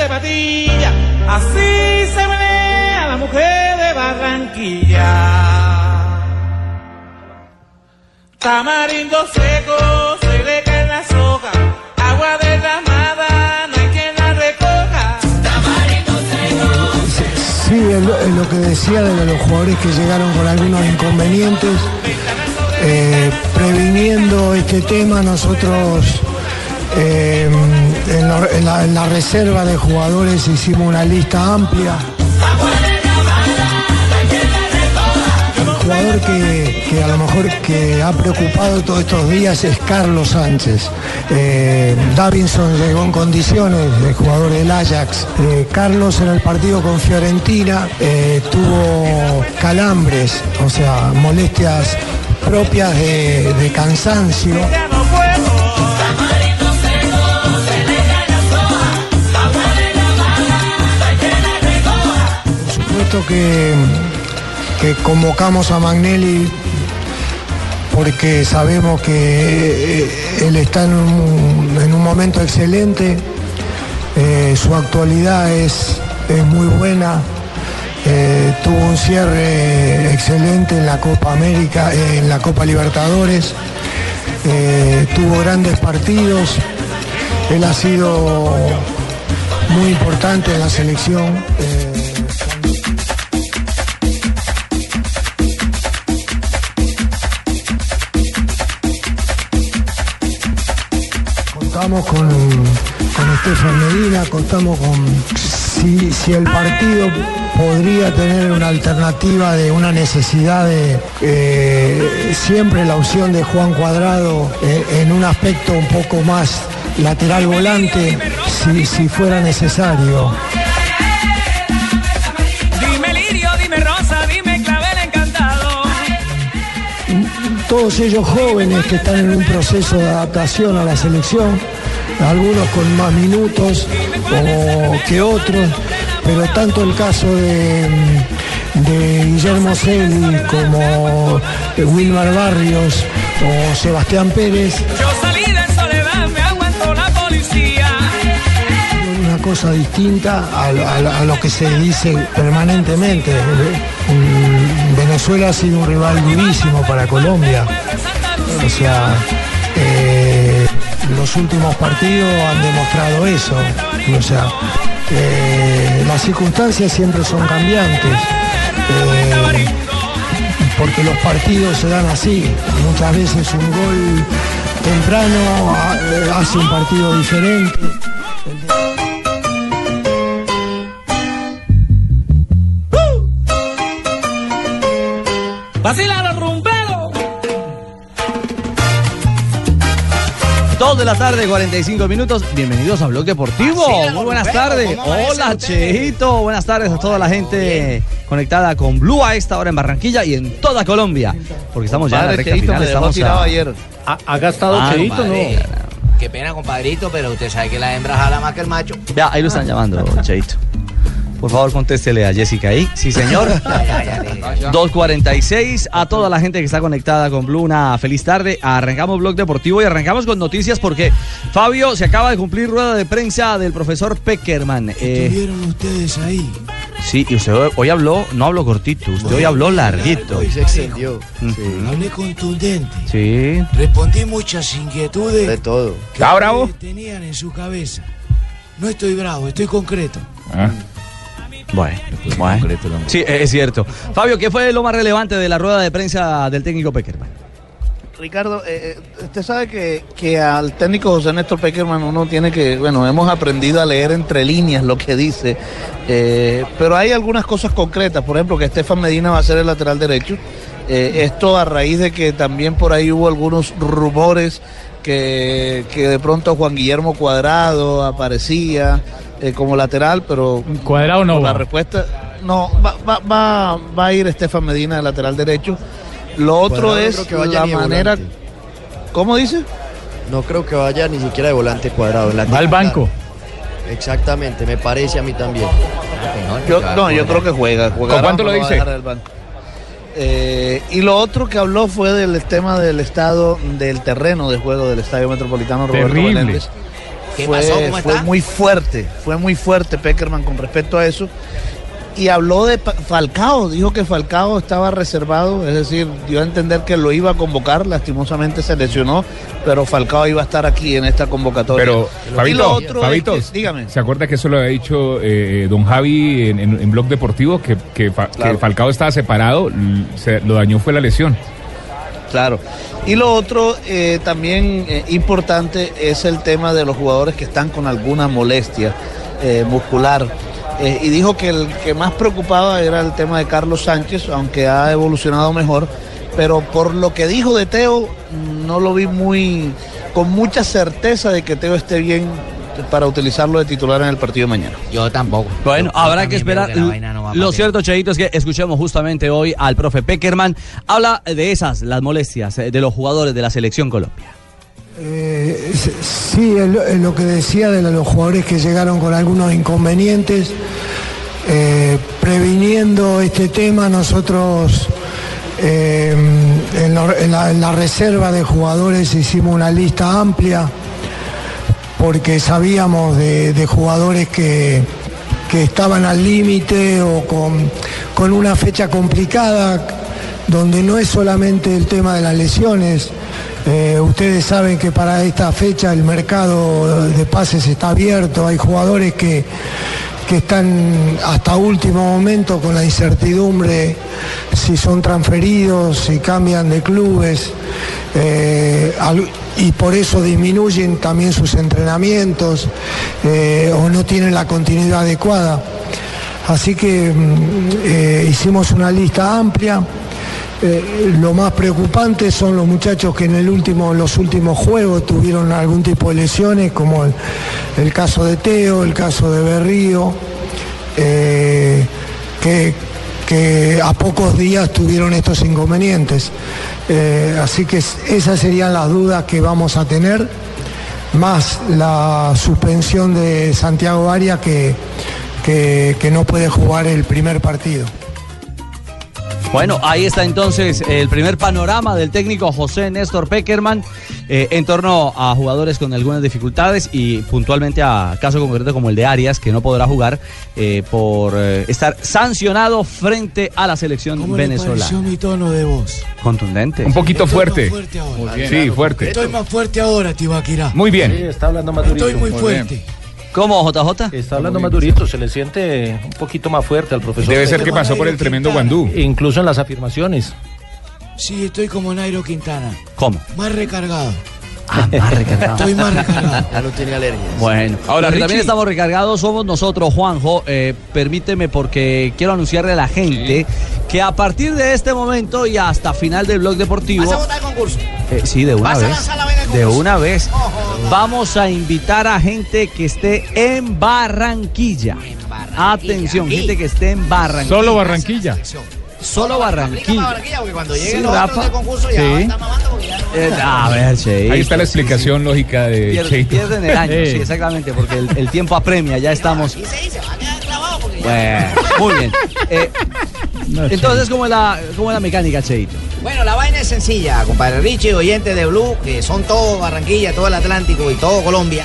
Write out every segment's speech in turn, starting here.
de patilla, así se menea la mujer de Barranquilla. Tamarindo seco, se le caen las hojas, agua derramada, no hay quien la recoja. Tamarindo seco. Sí, es lo, es lo que decía de los jugadores que llegaron con algunos inconvenientes. Eh, previniendo este tema, nosotros eh, en, la, reserva de jugadores hicimos una lista amplia. El jugador que, que a lo mejor que ha preocupado todos estos días es Carlos Sánchez. Eh, Davinson llegó en condiciones, el jugador del Ajax. Eh, Carlos en el partido con Fiorentina eh, tuvo calambres, o sea, molestias propias de cansancio. Que, convocamos a Magnelli porque sabemos que eh, él está en un, en un momento excelente, eh, su actualidad es, muy buena, eh, tuvo un cierre excelente en la Copa América, en la Copa Libertadores, tuvo grandes partidos, él ha sido muy importante en la selección. Contamos con, con Estefan Medina, contamos con si, el partido podría tener una alternativa de una necesidad de eh, siempre la opción de Juan Cuadrado eh, en un aspecto un poco más lateral volante si, si fuera necesario. Todos ellos jóvenes que están en un proceso de adaptación a la selección, algunos con más minutos o que otros, pero tanto el caso de, de Guillermo Celi como de Wilmar Barrios o Sebastián Pérez, Yo salí de soledad, me aguantó la policía. una cosa distinta a, a- a lo que se dice permanentemente. Mm, Venezuela ha sido un rival durísimo para Colombia. O sea, eh, los últimos partidos han demostrado eso. O sea, eh, las circunstancias siempre son cambiantes. eh, porque los partidos se dan así. Muchas veces un gol temprano ah, hace un partido diferente. De la tarde, 45 minutos. Bienvenidos a Blog Deportivo. Muy buenas tardes. Hola, Cheito. Buenas tardes a toda la gente conectada con Blue a esta hora en Barranquilla y en toda Colombia. Porque estamos ya en la recta final. Estamos tirado a- ayer. ¿Ha, ha gastado Ah, Cheito, no? Qué pena, compadrito, pero usted sabe que la hembra jala más que el macho. Ya, ahí lo están llamando, Cheito. Por favor, contéstele a Jessica ahí. Sí, señor. 2.46 a toda la gente que está conectada con Blue. Una feliz tarde. Arrancamos Blog Deportivo y arrancamos con noticias porque Fabio se acaba de cumplir rueda de prensa del profesor Peckerman. Eh, ¿Estuvieron ustedes ahí? sí, y usted hoy- hoy habló, no habló cortito, usted hoy habló larguito. se extendió. Ujú. Hablé contundente. Sí. Respondí muchas inquietudes De todo. que ustedes tenían en su cabeza. No estoy bravo, estoy concreto. Bueno, bueno. Sí, es cierto. Fabio, ¿qué fue lo más relevante de la rueda de prensa del técnico Peckerman? Ricardo, eh, eh, usted sabe que, que al técnico José Néstor Peckerman uno tiene que, bueno, hemos aprendido a leer entre líneas lo que dice, eh, pero hay algunas cosas concretas, por ejemplo, que Estefan Medina va a ser el lateral derecho. Eh, esto a raíz de que también por ahí hubo algunos rumores que, que de pronto Juan Guillermo Cuadrado aparecía eh, como lateral, pero Cuadrado no la va. respuesta no va, va, va, va a ir Estefan Medina de lateral derecho. Lo otro Cuadrado es que la manera. volante. ¿Cómo dice? No creo que vaya ni siquiera de volante cuadrado. Va al banco. Exactamente, me parece a mí también. Yo, no, yo creo que juega. ¿Con cuánto lo dice? Eh, y lo otro que habló fue del tema del estado del terreno de juego del Estadio Metropolitano Roberto Terrible. Meléndez. ¿Qué fue, pasó? ¿Cómo fue está? muy fuerte, fue muy fuerte Peckerman con respecto a eso. Y habló de Falcao, dijo que Falcao estaba reservado, es decir, dio a entender que lo iba a convocar, lastimosamente se lesionó, pero Falcao iba a estar aquí en esta convocatoria. Pero, Y Fabito, lo otro es que- dígame. ¿se acuerda que eso lo había dicho eh, don Javi en, en, en Blog Deportivo? Que, que, Fa- Claro. que Falcao estaba separado, se- lo dañó fue la lesión. Claro. Y lo otro eh, también eh, importante es el tema de los jugadores que están con alguna molestia muscular. Eh, y dijo que el que más preocupaba era el tema de Carlos Sánchez, aunque ha evolucionado mejor. Pero por lo que dijo de Teo, no lo vi muy con mucha certeza de que Teo esté bien para utilizarlo de titular en el partido de mañana. Yo tampoco. Bueno, Yo- yo habrá que esperar. no Lo cierto, Cheito, es que escuchemos justamente hoy al profe Peckerman. Habla de esas, las molestias eh, de los jugadores de la selección Colombia. Eh, sí, lo, que decía de los jugadores que llegaron con algunos inconvenientes. Eh, previniendo este tema, nosotros eh, en la reserva de jugadores hicimos una lista amplia porque sabíamos de, de jugadores que, que estaban al límite o con, con una fecha complicada, donde no es solamente el tema de las lesiones. Eh, ustedes saben que para esta fecha el mercado de pases está abierto, hay jugadores que, que están hasta último momento con la incertidumbre si son transferidos, si cambian de clubes, eh, y por eso disminuyen también sus entrenamientos eh, o no tienen la continuidad adecuada. Así que mm, hicimos una lista amplia. Eh, lo más preocupante son los muchachos que en el último, los últimos juegos tuvieron algún tipo de lesiones, como el, caso de Teo, el caso de Berrío, eh, que, a pocos días tuvieron estos inconvenientes. Eh, así que es- esas serían las dudas que vamos a tener, más la suspensión de Santiago Arias que- que no puede jugar el primer partido. Bueno, ahí está entonces el primer panorama del técnico José Néstor Peckerman eh, en torno a jugadores con algunas dificultades y puntualmente a caso concreto como el de Arias, que no podrá jugar eh, por eh, estar sancionado frente a la selección ¿Cómo le venezolana. mi tono de voz? Contundente. Un poquito Estoy fuerte. más fuerte ahora. Muy bien. Sí, fuerte. Estoy más fuerte ahora, Tibaquirá. Muy bien. está hablando más Estoy muy fuerte. ¿Cómo, JJ? Está hablando más durito, se le siente un poquito más fuerte al profesor. Debe ser que pasó por el tremendo guandú. Incluso en las afirmaciones. Sí, estoy como Nairo Quintana. ¿Cómo? Más recargado. Ah, más recargado. Estoy más recargado. Ya no tiene alergias. Bueno, Ahora, Richie. también estamos recargados somos nosotros, Juanjo. Eh, permíteme porque quiero anunciarle a la gente que a partir de este momento y hasta final del blog deportivo. ¿Vas a votar el concurso? Eh, sí, de una ¿Vas a vez. lanzar la De una vez. Oh. Vamos a invitar a gente que esté en Barranquilla. Barranquilla, Atención, aquí. gente que esté en Barranquilla. Solo Barranquilla. Solo Barranquilla. Barranquilla, porque cuando Sí, lleguen los Rafa. otros del concurso ya Sí. va a estar mamando porque ya no- Eh, a ver, Cheito. Ahí está la explicación lógica de Pier- Cheito. pierden el año, sí, exactamente, porque el, el tiempo apremia, ya estamos. Y se dice, va a quedar clavado porque ya- Bueno, muy bien. Eh, entonces, ¿cómo es, la, ¿cómo es la mecánica, Cheito? Bueno, la vaina es sencilla, compadre Richie, oyentes de Blue, que son todo Barranquilla, todo el Atlántico y todo Colombia.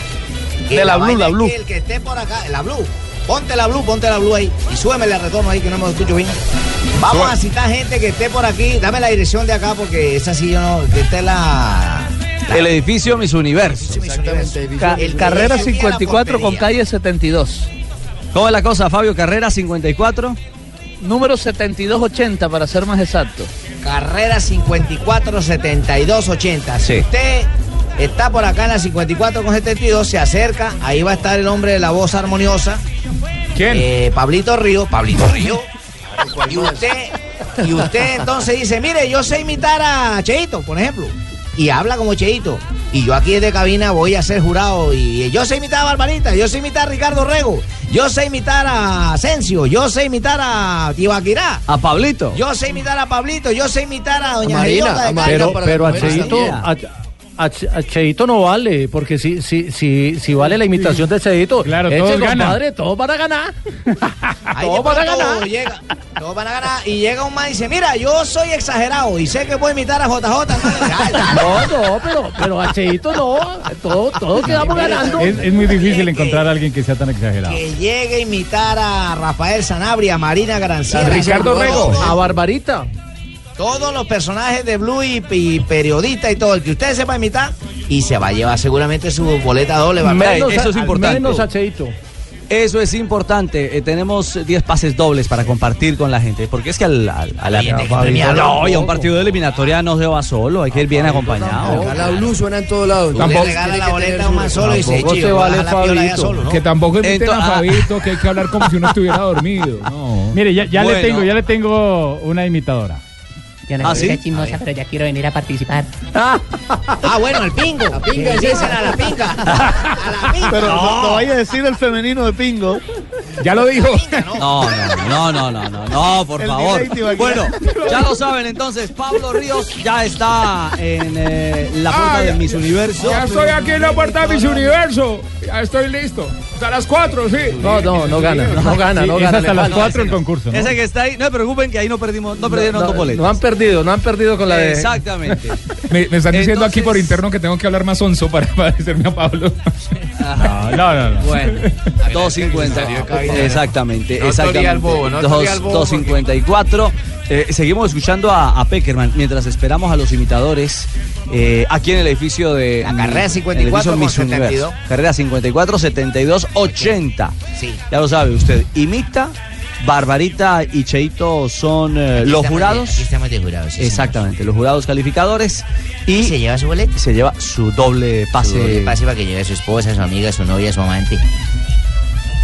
De la Blue, la es Blue. que el que esté por acá, la Blue. Ponte la Blue, ponte la Blue ahí y súbemele al retorno ahí que no me escucho bien. Vamos Suba. a citar gente que esté por aquí. Dame la dirección de acá porque esa sí yo no. Que esté la. la- El edificio Mis Universo. Exactamente. Ca- El carrera llegue aquí a la 54 con calle 72. ¿Cómo es la cosa, Fabio? Carrera 54. Número 7280 para ser más exacto. carrera 547280. Si Sí. usted está por acá en la 54 con 72, se acerca, ahí va a estar el hombre de la voz armoniosa. ¿Quién? Pablito Río, Pablito Río. Y usted, y usted entonces dice, mire, yo sé imitar a Cheito, por ejemplo. Y habla como Cheito. Y yo aquí desde cabina voy a ser jurado. Y yo sé imitar a Barbarita, yo sé imitar a Ricardo Rego, yo sé imitar a Asensio, yo sé imitar a Tibaquirá. A Pablito. Yo sé imitar a Pablito, yo sé imitar a Doña Marina, de a Cali. pero, pero a Cheito, a, a, a Cheito no vale, porque si, si, si, si vale la imitación de Cheito, Claro, eche, todos compadre, todos van a ganar. Todos de van a ganar. Llega, todos van a ganar. Y llega un man y dice, mira, yo soy exagerado y sé que puedo imitar a JJ. No, no, pero, pero a Cheito no, todos, todos quedamos ganando. Es, es muy difícil encontrar a alguien que sea tan exagerado. Que llegue a imitar a Rafael Sanabria, a Marina Granciera. A Ricardo Rego, a Barbarita. Todos los personajes de Blue y, y periodista y todo, el que usted sepa imitar, y se va a llevar seguramente su boleta doble. Menos Eso es importante. Menos. Eso es importante. Eh, tenemos 10 pases dobles para compartir con la gente. Porque es que al, al- a la- Oye, no, y a un partido de eliminatoria no se va solo, hay que ir bien acompañado. La Blue suena en todos lados. Tampoco- Tiene la que boleta man solo y chico, se vale Fabito. solo, ¿no? Que tampoco inviten Entonces, a ah. Fabito, que hay que hablar como si uno estuviera dormido. No. Mire, ya, ya Bueno. le tengo, ya le tengo una imitadora. Yo no ¿Ah, soy sí? chismosa, pero ya quiero venir a participar. Ah, bueno, el pingo. La pinga, dicen a la pinga. A la pinga. Pero no, no vaya a decir el femenino de Pingo. Ya lo dijo. No, no, no, no, no, no, por El favor. Bueno, ya lo saben entonces, Pablo Ríos ya está en eh, la puerta Ah, de Miss Universo. Ya estoy aquí en la puerta de Miss Universo. Ya estoy listo. Hasta las 4, sí. No, no, no gana, no gana, Sí, no es gana. hasta las falta. 4 el concurso. ¿no? Ese que está ahí, no se preocupen que ahí no perdimos, no perdieron No, dos boletos. no han perdido, no han perdido con la de... Exactamente. Me, me están diciendo aquí por interno que tengo que hablar más onzo para parecerme a Pablo. No, no, no. no. Bueno, 250. Exactamente, No exactamente. toría el bobo, no Dos- toría el bobo 254. Eh, seguimos escuchando a, a Peckerman mientras esperamos a los imitadores eh, aquí en el edificio de. La carrera en el 54 edificio con Miss Universo. 72. Carrera 54, 72, 80. Sí. Ya lo sabe usted. Imita, Barbarita y Cheito son eh, los de- jurados. aquí estamos de jurados. sí, Exactamente, los jurados calificadores. Y. ¿Se lleva su boleta? se lleva su doble pase. Su doble pase para que lleve a su esposa, su amiga, su novia, su amante.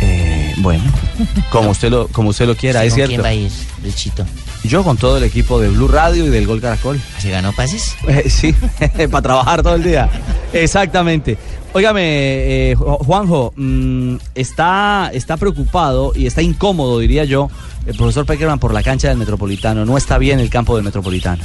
Eh, bueno, como usted lo, como usted lo quiera, ¿Usted es con cierto. quién va a ir, Luchito? Yo con todo el equipo de Blue Radio y del Gol Caracol. ¿Se ganó pases? Eh, sí, para trabajar todo el día. Exactamente. Óigame, eh, Ju- Juanjo, mm, está, está preocupado y está incómodo, diría yo, el profesor Peckerman por la cancha del Metropolitano. No está bien el campo del Metropolitano.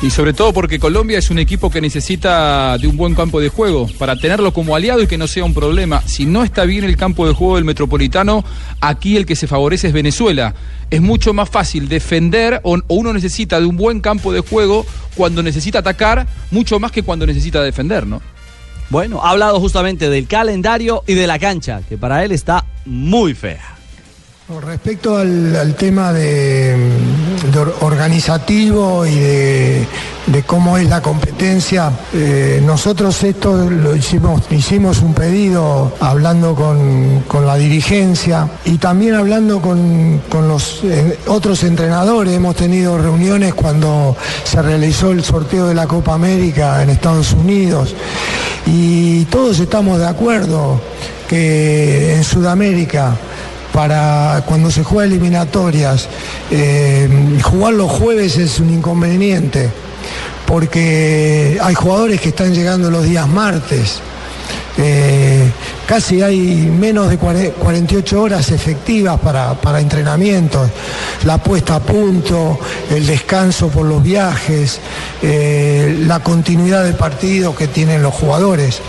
Y sobre todo porque Colombia es un equipo que necesita de un buen campo de juego para tenerlo como aliado y que no sea un problema. Si no está bien el campo de juego del Metropolitano, aquí el que se favorece es Venezuela. Es mucho más fácil defender o uno necesita de un buen campo de juego cuando necesita atacar, mucho más que cuando necesita defender, ¿no? Bueno, ha hablado justamente del calendario y de la cancha, que para él está muy fea. Respecto al, tema de, de or- organizativo y de, de cómo es la competencia, eh, nosotros esto lo hicimos, hicimos un pedido hablando con, con la dirigencia y también hablando con, con los eh, otros entrenadores. Hemos tenido reuniones cuando se realizó el sorteo de la Copa América en Estados Unidos y todos estamos de acuerdo que en Sudamérica para cuando se juega eliminatorias, eh, jugar los jueves es un inconveniente, porque hay jugadores que están llegando los días martes. Eh, casi hay menos de cuare- 48 horas efectivas para, para entrenamientos, la puesta a punto, el descanso por los viajes, eh, la continuidad del partido que tienen los jugadores.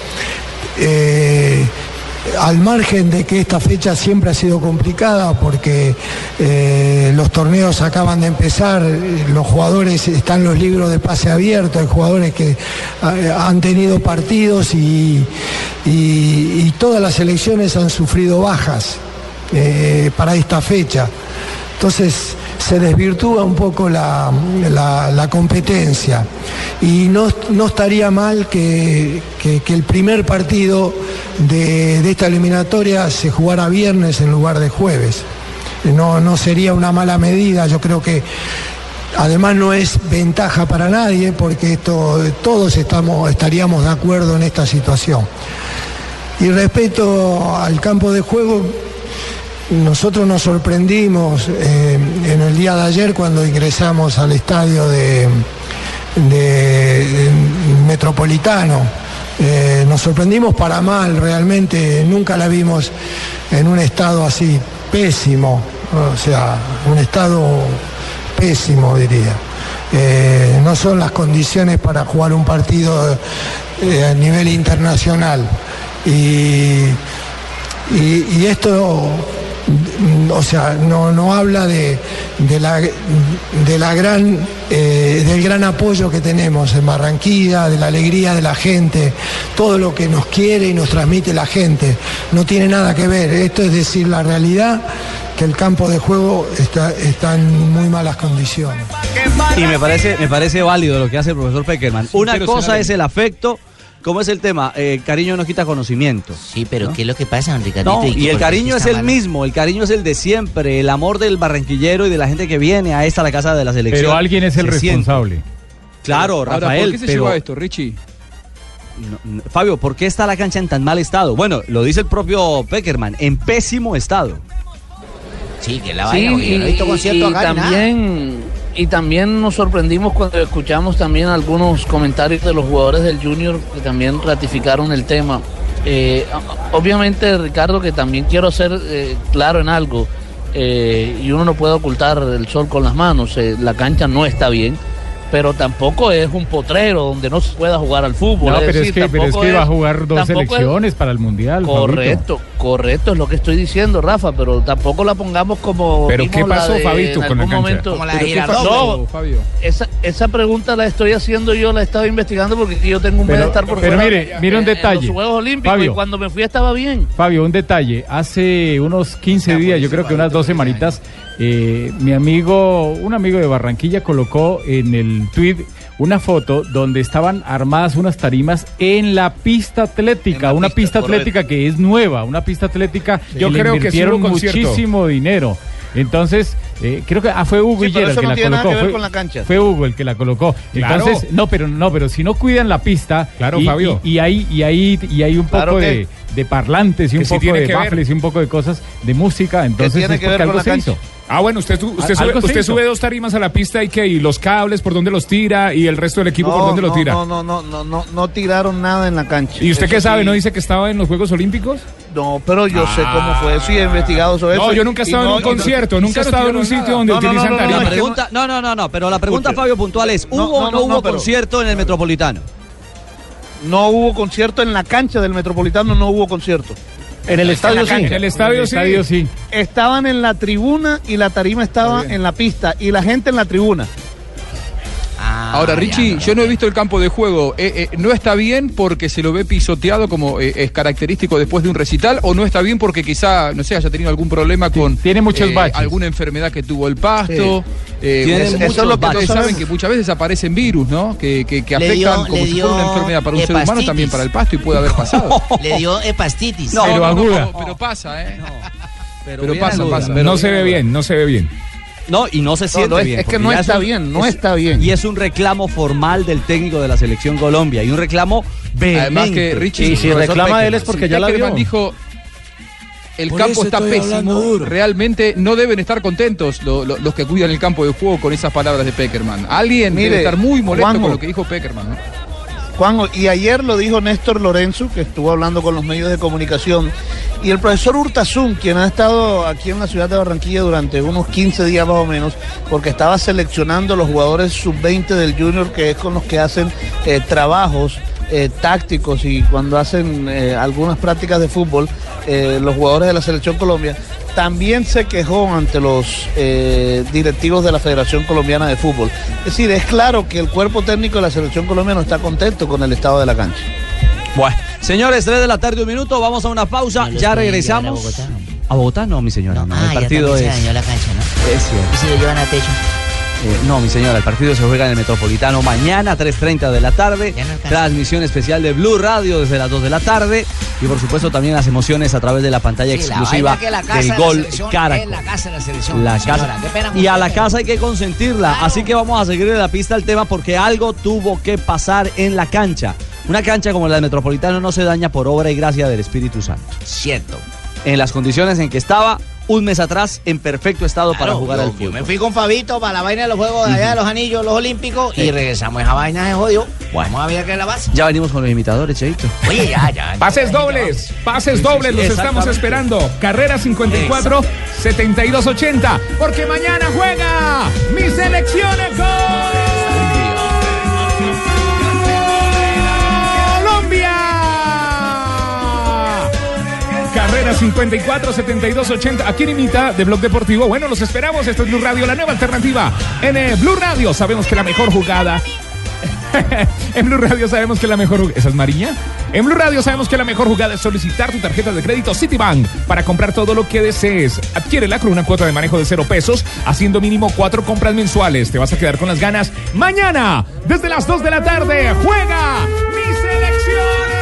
Al margen de que esta fecha siempre ha sido complicada porque eh, los torneos acaban de empezar, los jugadores están los libros de pase abierto, hay jugadores que eh, han tenido partidos y, todas las selecciones han sufrido bajas eh, para esta fecha. Entonces se desvirtúa un poco la, la- competencia y no, no estaría mal que, que- que el primer partido de, de esta eliminatoria se jugara viernes en lugar de jueves. No, no sería una mala medida, yo creo que Además no es ventaja para nadie porque esto, todos estamos, estaríamos de acuerdo en esta situación. Y respecto al campo de juego, nosotros nos sorprendimos eh, en el día de ayer cuando ingresamos al estadio de, Metropolitano. Eh, nos sorprendimos para mal, realmente nunca la vimos en un estado así pésimo, o sea, un estado pésimo diría. Eh, no son las condiciones para jugar un partido a nivel internacional. Y, y- esto, o sea, no, no habla de, de la, de la gran, eh, del gran apoyo que tenemos en Barranquilla, de la alegría de la gente, todo lo que nos quiere y nos transmite la gente. No tiene nada que ver. Esto es decir la realidad que el campo de juego está, está en muy malas condiciones. Y me parece, me parece válido lo que hace el profesor Peckerman. Una cosa es el afecto, ¿cómo es el tema? Eh, cariño no quita conocimiento. Sí, pero ¿qué es lo que pasa, don Ricardito? No, y el cariño es el mal? mismo, el cariño es el de siempre, el amor del barranquillero y de la gente que viene a esta, la casa de la selección. Pero alguien es el se siente. responsable. Claro, Ahora, Rafael, ¿por qué se pero- lleva esto, Richie? No, no, Fabio, ¿por qué está la cancha en tan mal estado? Bueno, lo dice el propio Peckerman, en pésimo estado. Sí, que la Sí, vaina, porque yo no he visto y- concierto y acá nada. también y también nos sorprendimos cuando escuchamos también algunos comentarios de los jugadores del Junior que también ratificaron el tema. Eh, obviamente, Ricardo, que también quiero ser eh, claro en algo, eh, y uno no puede ocultar el sol con las manos, eh, la cancha no está bien. Pero tampoco es un potrero donde no se pueda jugar al fútbol. No, pero es que, pero es que va a jugar dos es- selecciones para el Mundial. Fabito. Correcto, correcto es lo que estoy diciendo, Rafa, pero tampoco la pongamos como. Pero ¿qué la pasó, de- Fabito, en con la cancha? momento. Como la Pero de ¿qué Girardot, pasó? Fabio. Esa, esa pregunta la estoy haciendo yo, la estaba investigando porque yo tengo un Pero- mes de estar por pero fuera mire, mire un en detalle. los Juegos Olímpicos Fabio. y cuando me fui estaba bien. Fabio, un detalle. Hace unos 15 días, yo creo que unas dos semanitas, eh, mi amigo, un amigo de Barranquilla colocó en el tweet una foto donde estaban armadas unas tarimas en la pista atlética, una pista, atlética que es nueva, una pista atlética Yo que le creo que invirtieron muchísimo dinero. Entonces, eh, creo que ah, fue Hugo Sí, el que no la tiene nada colocó. que ver fue, con la cancha. fue Hugo el que la colocó. Claro. Entonces, no, pero no, pero si no cuidan la pista, Claro, y, Fabio. y, y hay y hay y hay un poco Claro de, de parlantes y un sí poco de baffles y un poco de cosas de música, entonces tiene es que porque ver con algo la se cancha? hizo. Ah, bueno, usted, usted, sube, usted sube dos tarimas a la pista y que y los cables por donde los tira y el resto del equipo por donde no, lo tira. No, no, no, no, no, no tiraron nada en la cancha. ¿Y usted Eso qué sabe? sí. ¿No dice que estaba en los Juegos Olímpicos? No, pero yo sé cómo fue eso y he investigado sobre eso. No, yo nunca he estado en no- un concierto, nunca he estado en un sitio nada. donde No, no, no, utilizan no, no, tarimas. La pregunta, no, no, no, no, pero la pregunta, Escuche. Fabio, puntual es, ¿hubo o no, no, no, hubo concierto en el Metropolitano? No hubo concierto en la cancha del Metropolitano, no hubo concierto. En el estadio sí. En el estadio, El sí. estadio sí. Estaban en la tribuna y la tarima estaba en la pista y la gente en la tribuna. Ah, Ahora, Richie, no, yo no he visto el campo de juego. Eh, eh, ¿No está bien porque se lo ve pisoteado como eh, es característico después de un recital? ¿O no está bien porque quizá, no sé, haya tenido algún problema con tiene muchos eh, baches. alguna enfermedad que tuvo el pasto? Sí. Eh, eso es lo que saben que muchas veces aparecen virus, ¿no? Que, que, afectan dio- como si fuera una enfermedad para un ser humano, también para el pasto y puede haber pasado. Le dio hepastitis. No, Pero no, no, aguda. no, pero pasa, ¿eh? Pero, pasa, pasa. pero no se ve bien, no se ve bien. No, y no se siente no, es- bien. es que no está un- bien, no es- está bien. Y es un reclamo formal del técnico de la selección Colombia y un reclamo vehemente. Además que Richie, Y si reclama él es porque si ya la Peckerman vio. dijo el Por campo está hablando pésimo. Realmente no deben estar contentos lo- lo- los que cuidan el campo de juego con esas palabras de Peckerman. Alguien Mire, debe estar muy molesto Juanjo. con lo que dijo Peckerman. ¿no? Juanjo, y ayer lo dijo Néstor Lorenzo, que estuvo hablando con los medios de comunicación, y el profesor Hurtazún, quien ha estado aquí en la ciudad de Barranquilla durante unos 15 días más o menos, porque estaba seleccionando los jugadores sub-20 del Junior, que es con los que hacen eh, trabajos eh, tácticos y cuando hacen eh, algunas prácticas de fútbol, eh, los jugadores de la selección Colombia, también se quejó ante los eh, directivos de la Federación Colombiana de Fútbol. Es decir, es claro que el cuerpo técnico de la selección colombiana no está contento con el estado de la cancha. Bueno, señores, 3 de la tarde, un minuto, vamos a una pausa, ya regresamos. a Bogotá. A Bogotá no, mi señora, no, ah, el partido es... se dañó la cancha, ¿no? es cierto. ¿Y si lo llevan a techo? Eh, no, mi señora, el partido se juega en el Metropolitano mañana, 3.30 de la tarde. Transmisión especial de Blue Radio desde las 2 de la tarde. y por supuesto también las emociones a través de la pantalla Sí, exclusiva la del de gol Caracol. es la casa de la selección, La señora. casa. Y a la casa hay que consentirla. Así que vamos a seguirle la pista al tema porque algo tuvo que pasar en la cancha. Una cancha como la de Metropolitano no se daña por obra y gracia del Espíritu Santo. Cierto. En las condiciones en que estaba un mes atrás en perfecto estado para jugar yo- al Yo fútbol. me fui con Fabito para la vaina de los juegos de allá de los anillos, los olímpicos, y regresamos a esa vaina de jodió. Vamos a ver qué es la base. Ya venimos con los imitadores, Cheito. Oye, ya, ya. Pases dobles, pases dobles, los estamos esperando. Carrera 54 72 80, porque mañana juega mi selección. Carrera 54 72 80. ¿A quién imita de Blog Deportivo? Bueno, los esperamos. Esto es Blue Radio, la nueva alternativa. En eh, Blue Radio sabemos que la mejor jugada en Blue Radio sabemos que la mejor jugada. ¿Esa es Mariña? En Blue Radio sabemos que la mejor jugada es solicitar tu tarjeta de crédito Citibank para comprar todo lo que desees. Adquiérela con una cuota de manejo de cero pesos, haciendo mínimo cuatro compras mensuales. Te vas a quedar con las ganas. Mañana, desde las 2 de la tarde, juega mi selección.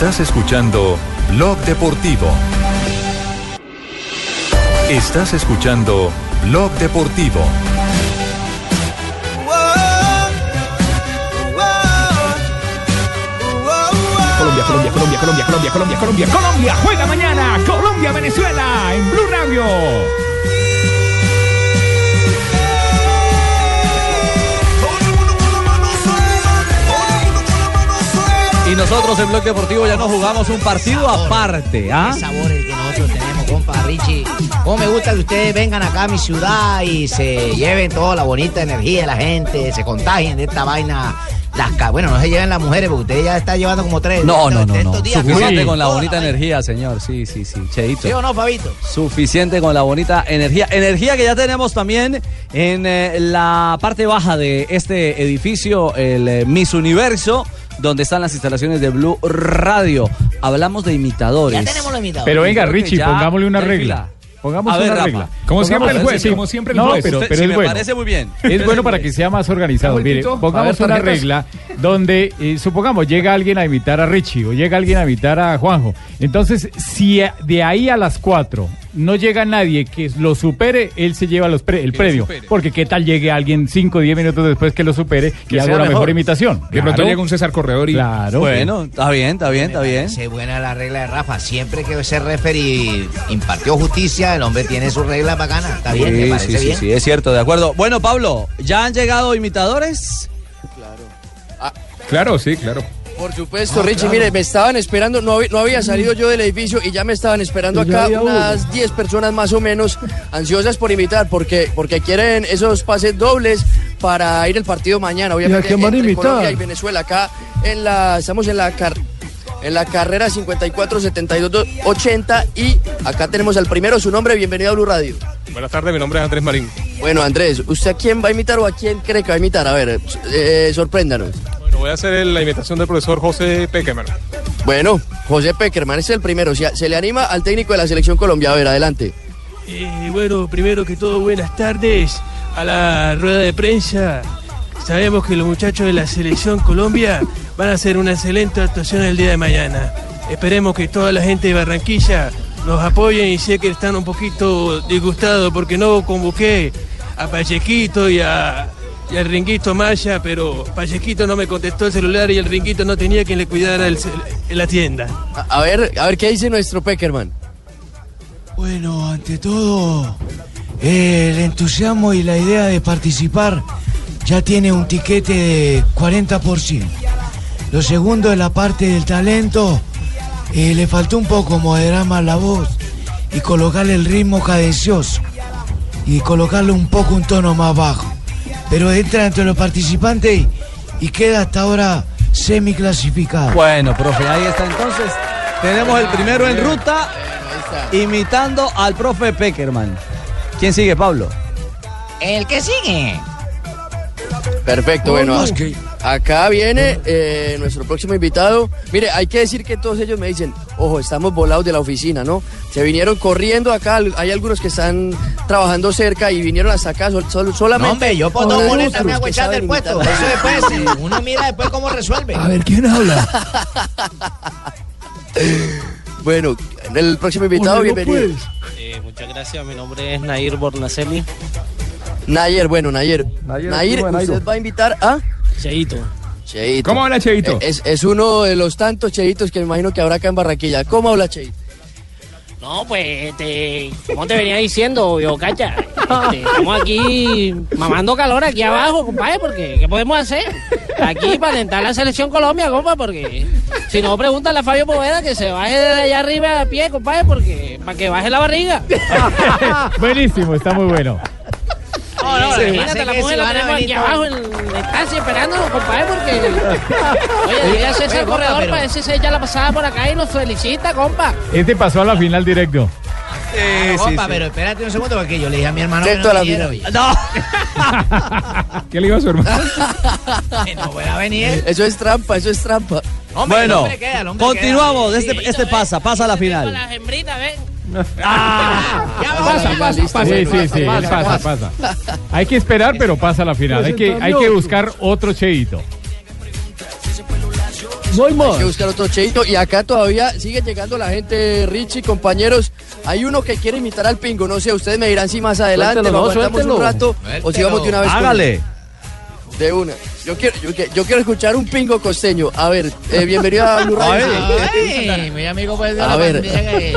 Estás escuchando Blog Deportivo. Estás escuchando Blog Deportivo. Colombia, Colombia, Colombia, Colombia, Colombia, Colombia, Colombia, Colombia, juega mañana, Colombia, Venezuela, en Blue Radio. Nosotros en Blog Deportivo ya nos jugamos un partido aparte, ¿ah? Qué sabor el que nosotros tenemos, compa Richie. Cómo me gusta que ustedes vengan acá a mi ciudad y se lleven toda la bonita energía de la gente, se contagien de esta vaina. Las ca- bueno, no se lleven las mujeres porque ustedes ya están llevando como tres. No, no, no, no. días, Suficiente Uy. con la bonita energía, señor. Sí, sí, sí. Cheito. ¿Sí o no, Fabito? Suficiente con la bonita energía. Energía que ya tenemos también en eh, la parte baja de este edificio, el eh, Miss Universo, donde están las instalaciones de Blue Radio. Hablamos de imitadores. Ya tenemos los imitadores. Pero venga, Richie, ya- pongámosle una regla. fila. Pongamos A ver, una Rafa. regla. Como siempre el juez, sí. como siempre el no, juez. pero, pero es me bueno. parece muy bien. Es bueno para que sea más organizado. ¿Está Mire, pongamos ver, una regla donde, eh, supongamos, llega alguien a imitar a Richie o llega alguien a imitar a Juanjo. Entonces, si de ahí a las 4 no llega nadie que lo supere, él se lleva los pre- el Que. Porque qué tal llegue alguien 5 o 10 minutos después que lo supere Que y haga una mejor, mejor. imitación. De pronto Claro. llega un César Corredor y. Claro. Bueno, está bien, está bien, está bien. Es buena la regla de Rafa. Siempre que ese referee impartió justicia, el hombre tiene su regla bacana. Está bien, me Sí, parece sí, sí, bien. sí, es cierto, de acuerdo. Bueno, Pablo, ¿ya han llegado imitadores? Claro, sí, claro. Por supuesto, Richie, mire, me estaban esperando, no, había- no había salido yo del edificio y ya me estaban esperando acá unas 10 personas más o menos ansiosas por invitar porque, porque quieren esos pases dobles para ir al partido mañana, obviamente quién van a invitar? Colombia y Venezuela. Acá en la, estamos en la car- en la carrera 54 72 80 y acá tenemos al primero, su nombre, bienvenido a Blue Radio. Buenas tardes, mi nombre es Andrés Marín. Bueno, Andrés, ¿usted a quién va a imitar o a quién cree que va a imitar? A ver, eh, sorpréndanos. Bueno, voy a hacer la imitación del profesor José Peckerman. Bueno, José Peckerman es el primero. Se, se le anima al técnico de la selección Colombia. A ver, adelante. Eh, bueno, primero que todo, buenas tardes a la rueda de prensa. Sabemos que los muchachos de la selección Colombia van a hacer una excelente actuación el día de mañana. Esperemos que toda la gente de Barranquilla nos apoyen y sé que están un poquito disgustados porque no convoqué a Pachequito y a y al Ringuito Maya, pero Pachequito no me contestó el celular y el Ringuito no tenía quien le cuidara el la tienda. A, a ver, a ver qué dice nuestro Peckerman. Bueno, ante todo, el entusiasmo y la idea de participar ya tiene un tiquete de 40%. Lo segundo es la parte del talento. eh, le faltó un poco moderar más la voz y colocarle el ritmo cadencioso y colocarle un poco un tono más bajo. Pero entra entre los participantes y, y queda hasta ahora semi clasificado. Bueno, profe, ahí está entonces. Tenemos el primero en ruta imitando al profe Peckerman. ¿Quién sigue, Pablo? El que sigue. Perfecto, bueno, acá viene eh, nuestro próximo invitado. Mire, hay que decir que todos ellos me dicen, ojo, estamos volados de la oficina, ¿no? Se vinieron corriendo acá, hay algunos que están trabajando cerca y vinieron hasta acá sol- sol- solamente. No, hombre, yo por dos boletas me del puesto. Eso después, uno mira después cómo resuelve. A ver, ¿quién habla? Bueno, el próximo invitado, bienvenido. pues. Eh, muchas gracias, mi nombre es Nair Bornaceli. Nayer, bueno, Nayer. Nayer, Nayer, usted va a invitar a... Cheito. Cheito. ¿Cómo habla Cheito? Es, es uno de los tantos cheitos que me imagino que habrá acá en Barranquilla. ¿Cómo habla Cheito? No, pues, este, como te venía diciendo, yo, cacha, este, estamos aquí mamando calor aquí abajo, compadre, porque ¿qué podemos hacer? Aquí para alentar la selección Colombia, compa, porque si no, pregúntale a Fabio Poveda que se baje de allá arriba a pie, compadre, porque para que baje la barriga. Buenísimo, está muy bueno. No, no, Sí. imagínate, la mujer la tenemos aquí abajo en la estancia esperándonos, compadre, porque... Oye, dile a César Oye, compa, Corredor pero- para decir si ella la pasaba por acá y nos felicita, compa. Este pasó a la final directo. Ah, compa, pero espérate un segundo porque yo le dije a mi hermano que no viniera hoy. ¿Qué le iba a su hermano? Que no fuera a venir. Eso es trampa, eso es trampa. Hombre, el Bueno, queda, el hombre continuamos. queda. Este, este pasa, pasa a la final. las hembritas, ven. Va, Pasa, pasa, pasa. Sí, sí, sí, pasa, pasa. Hay que esperar, pero pasa la final. Hay que, hay que buscar otro cheito. No hay Hay que buscar otro cheito. Y acá todavía sigue llegando la gente, Richie, compañeros. Hay uno que quiere imitar al pingo. No sé, ustedes me dirán si más adelante Suéltelo, lo no, aguantamos un suéltelo. rato o si vamos de una vez. con- Hágale. De una. Yo quiero, yo, que- yo quiero escuchar un pingo costeño. A ver, eh, bienvenido a Blue Radio. Ay, mi amigo pues de A la ver. que-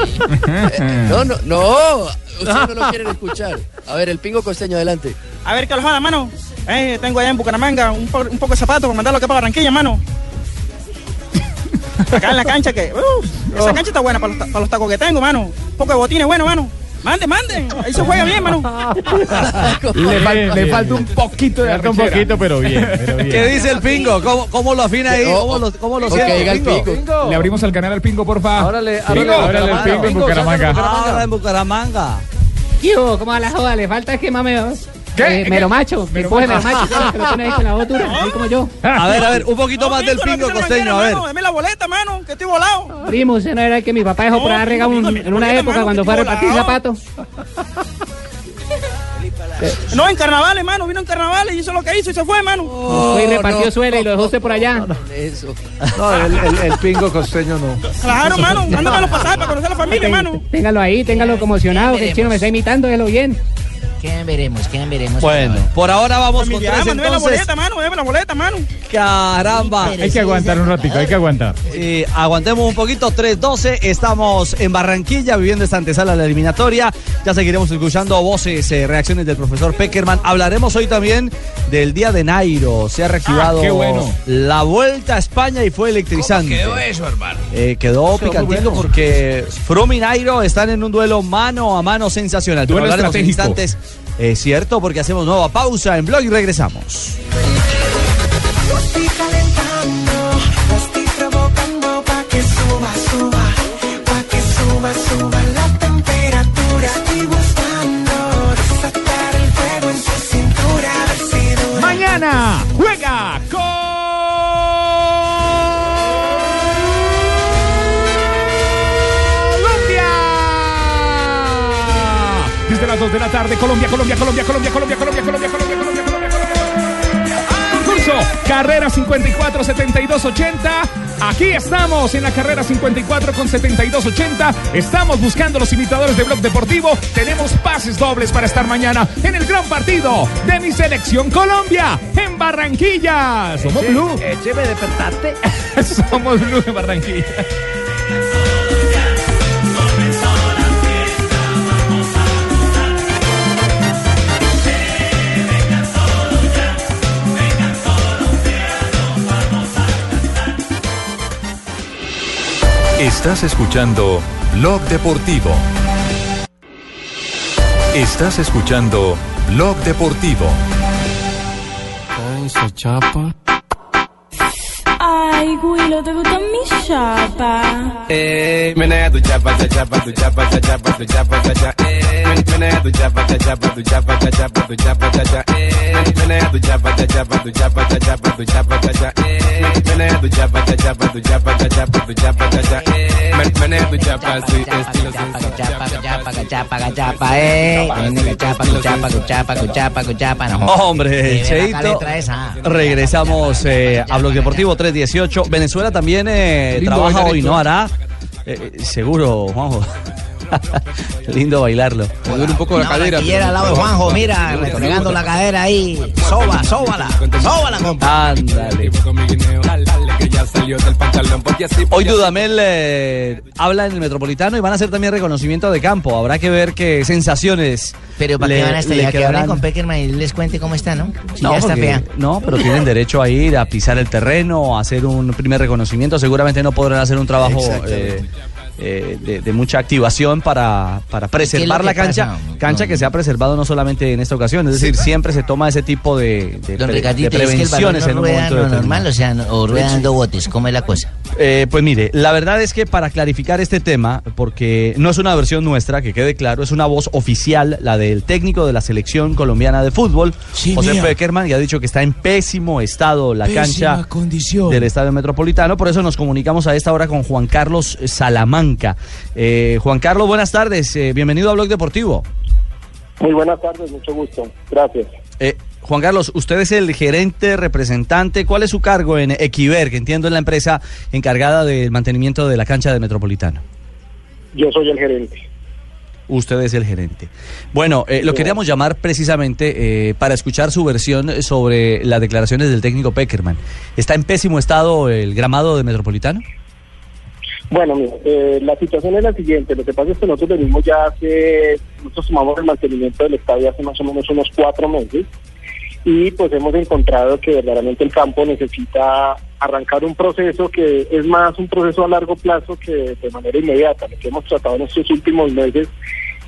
No, no, no. Ustedes no lo quieren escuchar. A ver, el pingo costeño, adelante. A ver, ¿qué los mano? Eh, tengo allá en Bucaramanga un, po- un poco de zapatos para mandarlo acá para Barranquilla, mano. Acá en la cancha que... uh, esa cancha está buena para los, ta- para los tacos que tengo, mano. Un poco de botines, bueno, mano. Mande, mande. Ahí se juega bien, mano. Le, fal- Bien, le bien, falta un poquito de Falta un arrechera. poquito, pero bien. Pero bien. ¿Qué dice el pingo? ¿Cómo, cómo lo afina ahí? Oh, ¿Cómo lo, cómo lo diga el pingo. Le abrimos el canal al Pingo, porfa. Órale, Pingo. órale, Ábrale el pingo en Bucaramanga. Ahora en Bucaramanga. Tío, ¿cómo va la joda? Le falta que mame ¿Qué? Eh, mero macho, que Mero coge macho. mero macho, que lo pone ahí con la botura, así como yo. A ver, a ver, un poquito No, más del pingo, no, me costeño, a ver. mano. Deme la boleta, mano, que estoy volado. Primo, usted no era el que mi papá dejó por ahí regado un- en una época cuando fue a repartir zapatos. No, en carnavales, mano. Vino en carnavales y hizo lo que hizo y se fue, mano. Fue y repartió suela y lo dejó usted por allá. Eso. No, el, el, el pingo costeño no. Claro, mano. Mándame los pasajes para conocer a la familia, mano. Téngalo ahí, téngalo conmocionado, que el chino me está imitando, déjalo bien. ¿Quién veremos? ¿Quién veremos? Bueno, por ahora vamos con tres la entonces. boleta, mano. Deme la boleta, mano. Caramba. Hay que aguantar un ratico, hay que aguantar. Aguantemos un poquito, 3-12. Estamos en Barranquilla viviendo esta antesala de la eliminatoria. Ya seguiremos escuchando voces, eh, reacciones del profesor Peckerman. Hablaremos hoy también del día de Nairo. Se ha reactivado Ah, bueno. la vuelta a España y fue electrizante. quedó eso, hermano? Eh, quedó picantito bueno. porque Froome y Nairo están en un duelo mano a mano sensacional. Pero Duelo hablaremos en instantes. Es cierto, porque hacemos nueva pausa en blog y regresamos. Lo estoy tarde, Colombia, Colombia, Colombia, Colombia, Colombia, Colombia, Colombia, Colombia, Colombia, Colombia, Colombia. Concurso, carrera 54 72 80. Aquí estamos en la carrera 54 con 72 80. Estamos buscando los imitadores de Blog Deportivo. Tenemos pases dobles para estar mañana en el gran partido de mi selección Colombia en Barranquilla. Somos Blue. Écheme despertarte. Somos Blue en Barranquilla. Estás escuchando Blog Deportivo. Estás escuchando Blog Deportivo. Ay, esa chapa. Ay, Willow, ¿te gusta mi chapa? Eh, menea tu chapa, cha chapa, tu chapa, cha chapa, tu chapa, cha cha. Eh, Menea tu chapa, cha chapa, tu chapa, cha chapa, tu chapa, cha cha. Menea tu chapa, cha chapa, tu chapa, cha chapa, tu chapa, cha cha. Menea tu chapa, cha chapa, tu chapa, cha chapa, tu chapa, cha cha. Menea tu chapa, sí, estilo Cachapa, cachapa, cachapa, eh. No, Hombre, Cheito. Regresamos eh, a Bloque Deportivo 318. Venezuela también eh, trabaja hoy. ¿no? Hará. eh, eh, seguro, Juanjo. Lindo bailarlo. Me duele un poco la cadera. Barranquillera al lado de Juanjo, mira, restregando la cadera ahí. Soba, sóbala, sóbala, compa. Ándale. que ya salió del pantalón porque así Hoy Dudamel eh, habla en el Metropolitano y van a hacer también reconocimiento de campo. Habrá que ver qué sensaciones. Pero ¿para le- qué van le allá? Que hablen con Peckerman y les cuente cómo está, ¿no? Si no, ya está porque- fea. no, pero tienen derecho a ir a pisar el terreno, a hacer un primer reconocimiento. Seguramente no podrán hacer un trabajo eh, eh, de, de mucha activación para, para preservar la cancha, pasa? cancha que se ha preservado no solamente en esta ocasión. Es decir, siempre se toma ese tipo de, de Don pre- Ricardito, de es que el balón prevenciones en un momento normal, o sea, no- o rueda dando botes, ¿cómo es la cosa? Eh, pues mire, la verdad es que para clarificar este tema, porque no es una versión nuestra, que quede claro, es una voz oficial, la del técnico de la selección colombiana de fútbol, José mía. Peckerman, y ha dicho que está en pésimo estado la Pésima cancha condición. del Estadio Metropolitano, por eso nos comunicamos a esta hora con Juan Carlos Eh, Juan Carlos, buenas tardes, eh, bienvenido a Blog Deportivo. Muy buenas tardes, mucho gusto. Gracias. Eh, Juan Carlos, usted es el gerente, representante, ¿cuál es su cargo en Equiver, que entiendo es la empresa encargada del mantenimiento de la cancha del Metropolitano? Yo soy el gerente. Usted es el gerente. Bueno, eh, lo queríamos llamar precisamente eh, para escuchar su versión sobre las declaraciones del técnico Peckerman. ¿Está en pésimo estado el gramado de Metropolitano? Bueno, mira, eh, la situación es la siguiente. Lo que pasa es que nosotros venimos ya hace, nosotros tomamos el mantenimiento del estadio hace más o menos unos cuatro meses y pues hemos encontrado que verdaderamente el campo necesita arrancar un proceso que es más un proceso a largo plazo que de manera inmediata. Lo que hemos tratado en estos últimos meses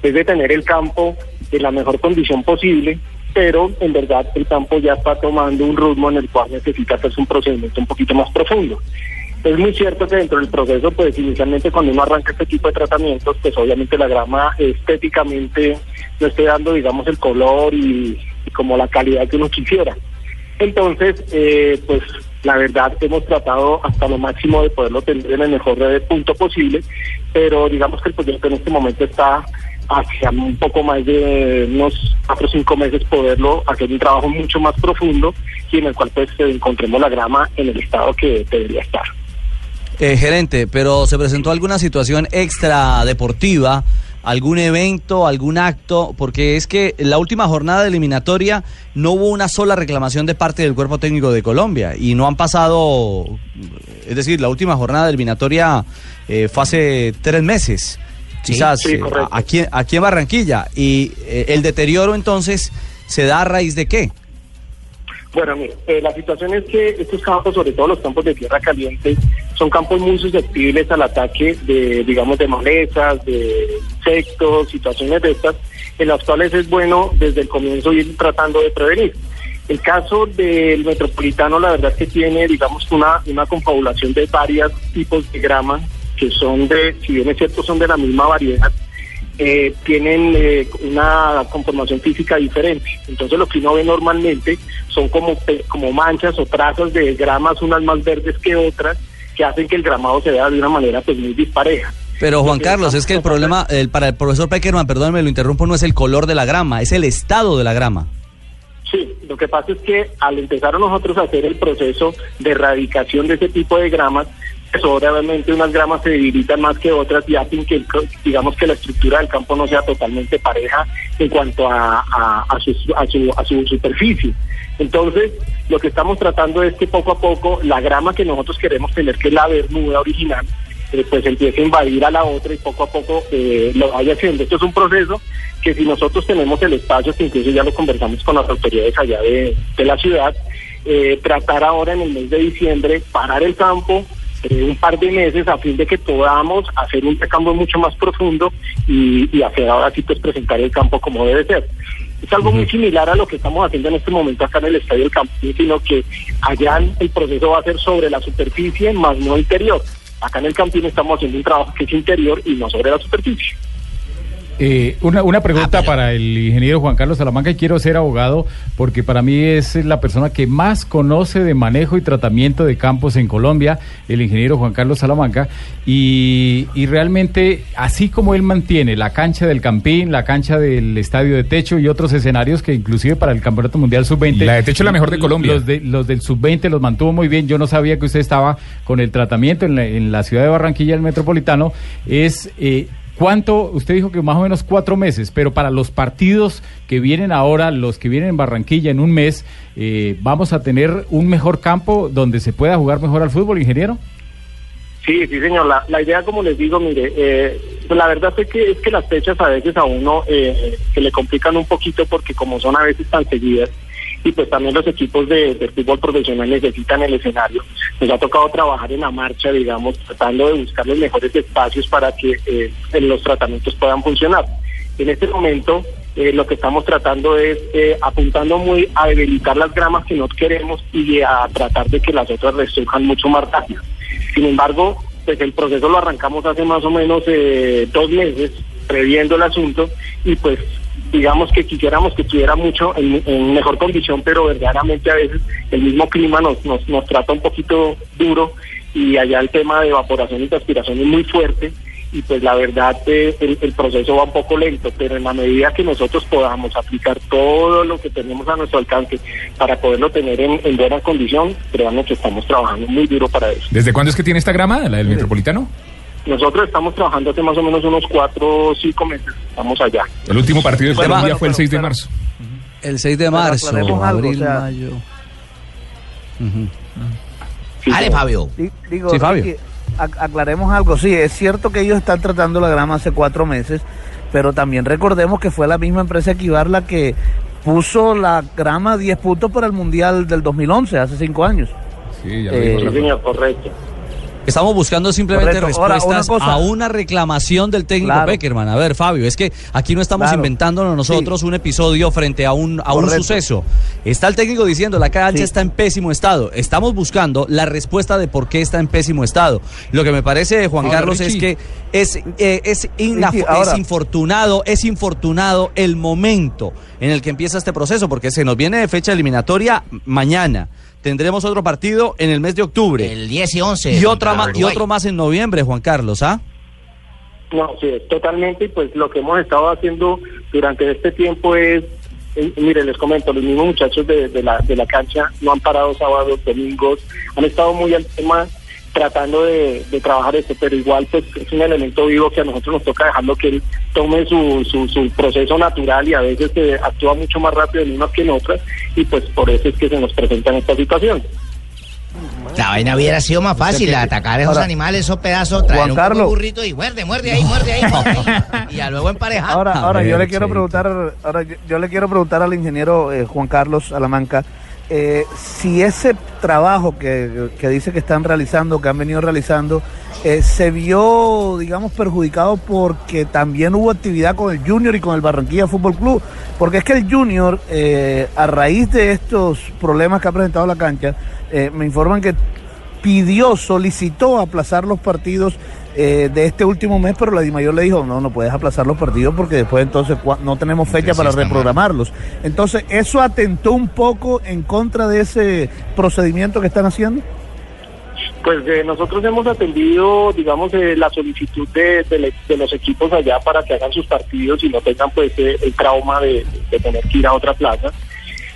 es de tener el campo en la mejor condición posible, pero en verdad el campo ya está tomando un ritmo en el cual necesita hacerse un procedimiento un poquito más profundo. Es muy cierto que dentro del proceso, pues inicialmente cuando uno arranca este tipo de tratamientos, pues obviamente la grama estéticamente no esté dando, digamos, el color y, como la calidad que uno quisiera. Entonces, eh, pues la verdad hemos tratado hasta lo máximo de poderlo tener en el mejor punto posible, pero digamos que el proyecto en este momento está hacia un poco más de unos cuatro o cinco meses poderlo hacer un trabajo mucho más profundo y en el cual pues encontremos la grama en el estado que debería estar. Eh, gerente, pero ¿se presentó alguna situación extra deportiva? ¿Algún evento, algún acto? Porque es que la última jornada de eliminatoria no hubo una sola reclamación de parte del cuerpo técnico de Colombia y no han pasado, es decir, la última jornada de eliminatoria eh, fue hace tres meses, Sí, quizás sí, eh, aquí, aquí en Barranquilla. Y eh, el deterioro entonces se da a raíz de qué? Bueno, mire, eh, la situación es que estos campos, sobre todo los campos de tierra caliente, son campos muy susceptibles al ataque de, digamos, de malezas, de insectos, situaciones de estas, en las cuales es bueno desde el comienzo ir tratando de prevenir. El caso del metropolitano, la verdad es que tiene, digamos, una, una confabulación de varios tipos de grama, que son de, si bien es cierto, son de la misma variedad, eh, tienen eh, una conformación física diferente. Entonces lo que uno ve normalmente son como, como manchas o trazas de gramas, unas más verdes que otras, que hacen que el gramado se vea de una manera pues muy dispareja. Pero Juan Carlos, es que el problema el, para el profesor Peckerman, perdónme, lo interrumpo, no es el color de la grama, es el estado de la grama. Sí, lo que pasa es que al empezar nosotros a hacer el proceso de erradicación de ese tipo de gramas, obviamente unas gramas se debilitan más que otras y hacen que, digamos que la estructura del campo no sea totalmente pareja en cuanto a, a, a su, a, su, a su superficie. Entonces, lo que estamos tratando es que poco a poco la grama que nosotros queremos tener, que es la bermuda original, eh, pues empiece a invadir a la otra y poco a poco eh, lo vaya haciendo. Esto es un proceso que si nosotros tenemos el espacio, que incluso ya lo conversamos con las autoridades allá de, de la ciudad, eh, tratar ahora en el mes de diciembre, parar el campo eh, un par de meses a fin de que podamos hacer un recambio mucho más profundo y, y hacer ahora sí pues presentar el campo como debe ser. Es algo muy similar a lo que estamos haciendo en este momento acá en el Estadio del Campín, sino que allá el proceso va a ser sobre la superficie más no interior. Acá en el Campín estamos haciendo un trabajo que es interior y no sobre la superficie. Eh, una, una pregunta para el ingeniero Juan Carlos Salamanca y quiero ser abogado porque para mí es la persona que más conoce de manejo y tratamiento de campos en Colombia, el ingeniero Juan Carlos Salamanca, y, y realmente así como él mantiene la cancha del Campín, la cancha del Estadio de Techo y otros escenarios que inclusive para el Campeonato Mundial Sub-20... La de Techo es la mejor de Colombia. Los, de- los del Sub-20 los mantuvo muy bien, yo no sabía que usted estaba con el tratamiento en la, en la ciudad de Barranquilla, el Metropolitano, es... eh, ¿Cuánto? Usted dijo que más o menos cuatro meses, pero para los partidos que vienen ahora, los que vienen en Barranquilla en un mes, eh, ¿vamos a tener un mejor campo donde se pueda jugar mejor al fútbol, ingeniero? Sí, sí, señor. La, idea, como les digo, mire, eh, la verdad es que, es que las fechas a veces a uno eh, se le complican un poquito porque como son a veces tan seguidas y pues también los equipos de, del fútbol profesional necesitan el escenario. Nos ha tocado trabajar en la marcha, digamos, tratando de buscar los mejores espacios para que eh, los tratamientos puedan funcionar. En este momento eh, lo que estamos tratando es eh, apuntando muy a debilitar las gramas que no queremos y a tratar de que las otras resurjan mucho más rápido. Sin embargo, pues el proceso lo arrancamos hace más o menos eh, dos meses, previendo el asunto, y pues digamos que quisiéramos que estuviera mucho en, en mejor condición, pero verdaderamente a veces el mismo clima nos, nos, nos trata un poquito duro y allá el tema de evaporación y transpiración es muy fuerte y pues la verdad eh, el, el proceso va un poco lento, pero en la medida que nosotros podamos aplicar todo lo que tenemos a nuestro alcance para poderlo tener en, en buena condición, créanme que estamos trabajando muy duro para eso. ¿Desde cuándo es que tiene esta grama, la del Metropolitano? Nosotros estamos trabajando hace más o menos unos cuatro o cinco meses, estamos allá. El último partido de Colombia bueno, fue el pero- 6 de marzo. El 6 de marzo, algo, abril, o sea- mayo. Dale, Fabio. Di- Digo, Sí, Fabio. Aclaremos algo. Sí, es cierto que ellos están tratando la grama hace cuatro meses, pero también recordemos que fue la misma empresa Equivar la que puso la grama a 10 puntos para el Mundial del 2011, hace cinco años. Sí, ya lo dijo Sí, Rafa. señor, correcto. Estamos buscando simplemente Correcto. Ahora, respuestas una a una reclamación del técnico Claro. Beckerman. A ver, Fabio, es que aquí no estamos Claro. inventándonos nosotros un episodio frente a un, a un suceso. Está el técnico diciendo la cancha Sí. está en pésimo estado. Estamos buscando la respuesta de por qué está en pésimo estado. Lo que me parece, Juan Ahora, Carlos, es que es, eh, es, Richie, es infortunado, es infortunado el momento en el que empieza este proceso, porque se nos viene de fecha eliminatoria mañana. Tendremos otro partido en el mes de octubre. El 10 y 11. Y, otra ma- y otro más en noviembre, Juan Carlos, ¿ah? No, sí, totalmente. Y pues lo que hemos estado haciendo durante este tiempo es, eh, mire, les comento, los mismos muchachos de, de la, de la cancha no han parado sábados, domingos, han estado muy al tema tratando de, de trabajar esto, pero igual pues es un elemento vivo que a nosotros nos toca dejarlo que él tome su, su, su proceso natural y a veces se actúa mucho más rápido en unas que en otras y pues por eso es que se nos presentan estas situaciones. La vaina hubiera sido más fácil, atacar a esos Ahora, animales, esos pedazos, traer Juan un Carlos. burrito y muerde, muerde ahí, muerde ahí, muerde ahí, y ya luego emparejar. Ahora, ahora yo le quiero preguntar, ahora yo, yo le quiero preguntar al ingeniero eh, Juan Carlos Salamanca eh, si ese trabajo que, que dice que están realizando, que han venido realizando, eh, se vio, digamos, perjudicado porque también hubo actividad con el Junior y con el Barranquilla Fútbol Club, porque es que el Junior, eh, a raíz de estos problemas que ha presentado la cancha, me informan que pidió, solicitó aplazar los partidos eh, de este último mes, pero la DIMAYOR le dijo, no, no puedes aplazar los partidos porque después entonces cua- no tenemos fecha Entonces, para reprogramarlos. Entonces, ¿eso atentó un poco en contra de ese procedimiento que están haciendo? Pues eh, nosotros hemos atendido, digamos, eh, la solicitud de, de le- de los equipos allá para que hagan sus partidos y no tengan pues eh, el trauma de, de tener que ir a otra plaza.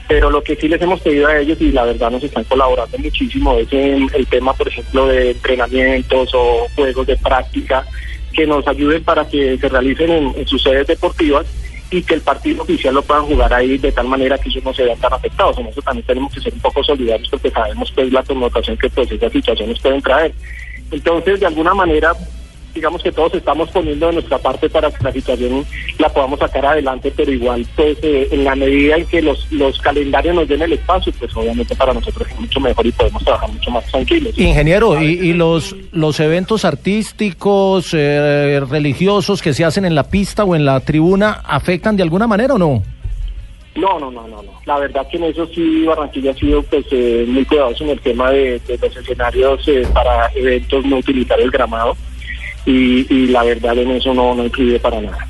Pero lo que sí les hemos pedido a ellos y la verdad nos están colaborando muchísimo es en el tema, por ejemplo, de entrenamientos o juegos de práctica que nos ayuden para que se realicen en, sus sedes deportivas y que el partido oficial lo puedan jugar ahí de tal manera que ellos no se vean tan afectados. En eso también tenemos que ser un poco solidarios porque sabemos pues la connotación que pues esas situaciones pueden traer. Entonces, de alguna manera, digamos que todos estamos poniendo de nuestra parte para que la situación la podamos sacar adelante, pero igual, pues eh, en la medida en que los, los calendarios nos den el espacio, pues obviamente para nosotros es mucho mejor y podemos trabajar mucho más tranquilos. Ingeniero, ¿y, y los, los eventos artísticos, eh, religiosos que se hacen en la pista o en la tribuna afectan de alguna manera o no? No, no, no, no, no. La verdad que en eso sí Barranquilla ha sido pues eh, muy cuidadoso en el tema de, de los escenarios eh, para eventos no utilizar el gramado y, y la verdad en eso no, no incluye para nada.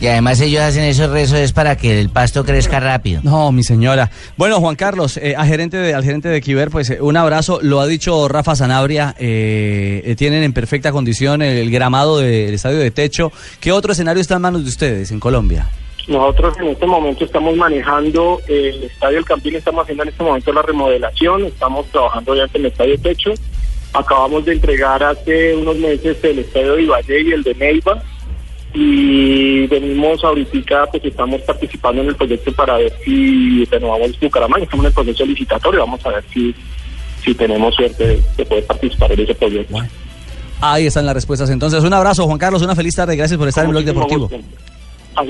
Y además ellos hacen esos rezos es para que el pasto crezca rápido. No, mi señora. Bueno, Juan Carlos, eh, al gerente de, al gerente de Kiber, pues eh, un abrazo. Lo ha dicho Rafa Sanabria. eh, eh, tienen en perfecta condición el, el gramado del estadio de techo. ¿Qué otro escenario está en manos de ustedes en Colombia? Nosotros en este momento estamos manejando eh, el Estadio El Campín, estamos haciendo en este momento la remodelación, estamos trabajando ya en el Estadio Techo. Acabamos de entregar hace unos meses el Estadio de Ibagué y el de Neiva. Y venimos ahorita, pues estamos participando en el proyecto para ver si renovamos Bucaramanga. Estamos en el proceso licitatorio, vamos a ver si, si tenemos suerte de, de poder participar en ese proyecto. Ahí están las respuestas. Entonces, un abrazo, Juan Carlos. Una feliz tarde. Gracias por estar en Blog Deportivo.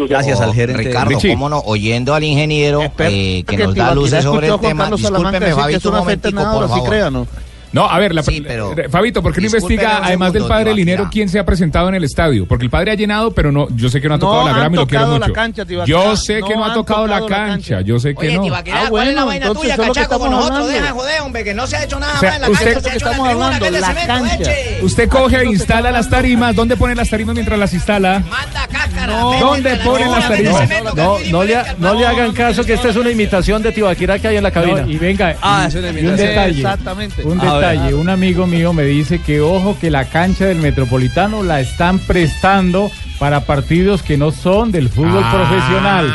Gracias al gerente. Ricardo, Richie. cómo no, oyendo al ingeniero eh, que nos da luces sobre el tema. Discúlpeme, Fabito, un momentico, nada, por favor. crea, ¿no? No, a ver, la, Sí, pero- Fabito, ¿por qué no investiga además del padre. Linero quién se ha presentado en el estadio? Porque el padre ha llenado, pero no, yo sé que no ha No tocado la grama y lo quiero tocado la mucho. cancha, yo sé que No ha tocado la tocado la cancha, yo sé que Oye, no. Tibaquirá, Ah, ¿cuál es la bueno, vaina tuya, cachaco, con nosotros? hablando. Deja de joder, hombre, que no se ha hecho nada O sea, más en la usted- cancha, estamos la tribuna, hablando, que es de la cemento, cancha. eche. Usted coge e instala las tarimas. ¿Dónde pone las tarimas mientras las instala? Manda cáscara, ¿Dónde ponen las tarimas? No, le, hagan caso que esta es una imitación de Tibaquirá que hay en la cabina. Y venga, Ah, un imitación. detalle. Exactamente. Un detalle, amigo mío me dice que ojo que la cancha del Metropolitano la están prestando para partidos que no son del fútbol Ah. profesional.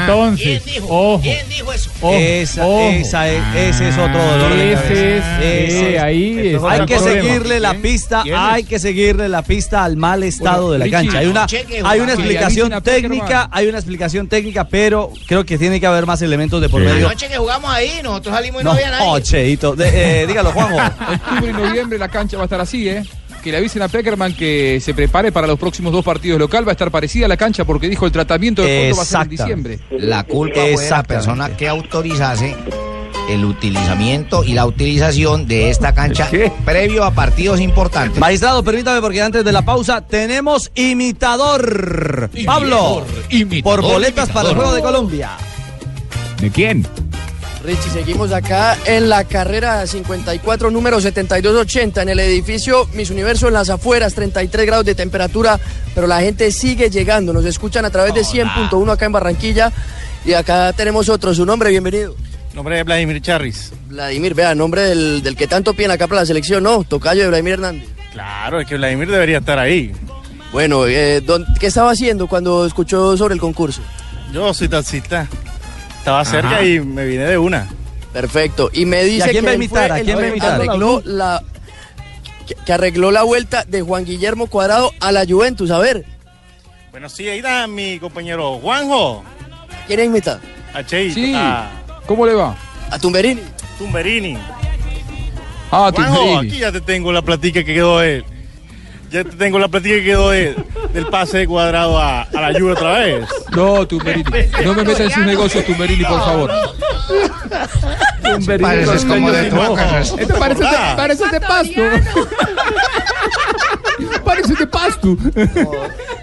Entonces, ¿Quién dijo? ojo. ¿Quién dijo eso? ojo, Esa, ojo. esa es- ese es otro dolor de cabeza. Ese es, Ese eh, es- ahí es Hay que problema. seguirle la pista, hay que seguirle la pista al mal estado Bueno, de la Richie, cancha. Hay una, hay una explicación técnica, hay una explicación técnica, pero creo que tiene que haber más elementos de por Sí. medio. Anoche que jugamos ahí, nosotros salimos y no, No, había nadie. oh, Cheito. De- eh, dígalo, Juanjo. Octubre y noviembre la cancha va a estar así, ¿eh? Que le avisen a Peckerman que se prepare para los próximos dos partidos local. Va a estar parecida a la cancha porque dijo el tratamiento del fondo va a ser en diciembre. La culpa fue de la persona que autorizase el utilizamiento y la utilización de esta cancha previo a partidos importantes. Magistrado, permítame porque antes de la pausa tenemos imitador. Pablo, por boletas para el Juego de Colombia. ¿De quién? Richie, seguimos acá en la carrera 54, número 7280, en el edificio Miss Universo en las afueras, 33 grados de temperatura, pero la gente sigue llegando. Nos escuchan a través de 100.1 acá en Barranquilla. Y acá tenemos otro, su nombre, bienvenido. Nombre de Vladimir Charris. Vladimir, vea, nombre del, del que tanto piden acá para la selección, ¿no? Tocayo de Vladimir Hernández. Claro, es que Vladimir debería estar ahí. Bueno, eh, don- ¿qué estaba haciendo cuando escuchó sobre el concurso? Yo soy taxista. Estaba Ajá. cerca y me vine de una. Perfecto. Y me dice ¿Y a quién que va a quién va a imitar? arregló la que, que arregló la vuelta de Juan Guillermo Cuadrado a la Juventus. A ver, Bueno, sí, ahí está mi compañero Juanjo. ¿quién imita? A Cheito. Sí. A ¿Cómo le va? A Tumberini. Tumberini. Ah, Juanjo, Tumberini. aquí ya te tengo la platica que quedó él. Ya te tengo la platica que quedó. Del pase de cuadrado a, a la lluvia otra vez. No, Tumberini. No me metas en sus negocios, Tumberini, por favor. Pareces como de Tuacas. Este parece de, parece de pasto. parece de pasto.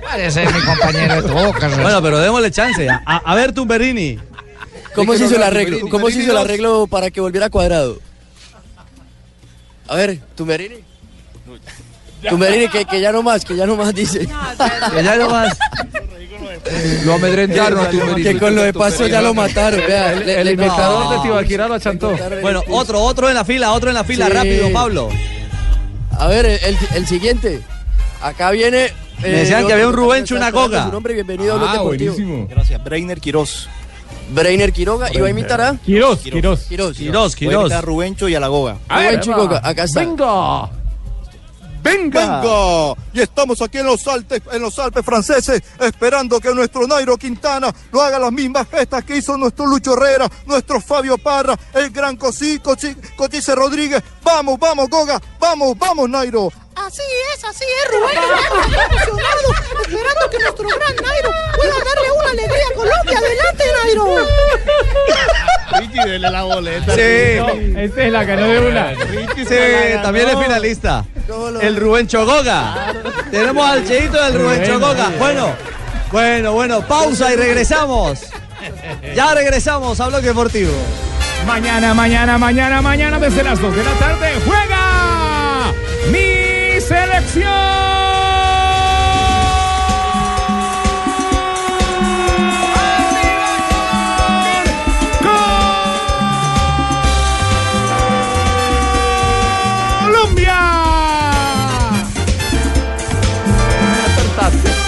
Parece mi compañero de Tuacas. Bueno, pero démosle chance. A, a- ver, Tumberini. ¿Cómo se hizo el arreglo? Tumberini. ¿Cómo se hizo el Tumberini arreglo para que volviera Cuadrado? A ver, Tumberini. Tumberini, que, que ya no más, que ya no más dice. Que ya no más. Lo amedrentaron a Tumberini. que con lo de pasto ya lo mataron. Vea, le- El le- imitador no. de Tibaquirá lo achantó. Bueno, otro, otro en la fila, otro en la fila. Sí. Rápido, Pablo. A ver, el, el siguiente. Acá viene. eh, Me decían que había un Rubencho, una goga. Su nombre, bienvenido a Ah, Deportivo. buenísimo. Gracias. Breiner Quiroz. Breiner Quiroga. ¿Y va a imitar a? Quirós. Quirós. Quirós, Quirós. a Rubencho y a la Goga. Rubencho y Goga. Acá está. Venga. Venga, y estamos aquí en los Alpes, en los Alpes franceses, esperando que nuestro Nairo Quintana lo haga las mismas gestas que hizo nuestro Lucho Herrera, nuestro Fabio Parra, el gran Cosí, Cochi- Cochise Rodríguez. Vamos, vamos, Goga, vamos, vamos, Nairo. Así es, así es, Rubén. Estamos emocionados, esperando que nuestro gran Nairo pueda darle una alegría a Colombia. Adelante, Nairo. Ricky, dele la boleta. Sí. Este la ganó de una. Sí, también es finalista. El Rubén Chogoga. Tenemos al cheito del Rubén sí. Bueno, bueno, bueno, pausa y regresamos. Ya regresamos a Bloque Deportivo. Mañana, mañana, mañana, mañana, desde las 2 de la tarde, juega mi selección.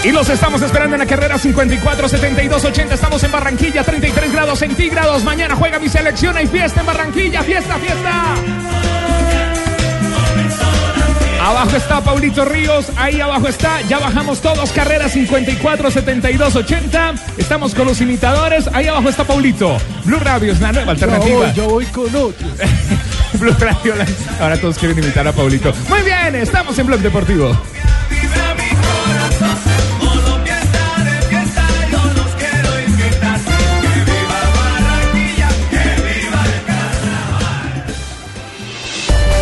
Y los estamos esperando en la carrera 54 72 80. Estamos en Barranquilla, 33 grados centígrados. Mañana juega mi selección. Hay fiesta en Barranquilla. Fiesta, fiesta. Abajo está Paulito Ríos, ahí abajo está, ya bajamos todos, carrera 54 72 80. Estamos con los imitadores, ahí abajo está Paulito. Blue Radio es la nueva alternativa. Yo voy con otro. Blue Radio, ahora todos quieren imitar a Paulito. Muy bien, estamos en Blog Deportivo.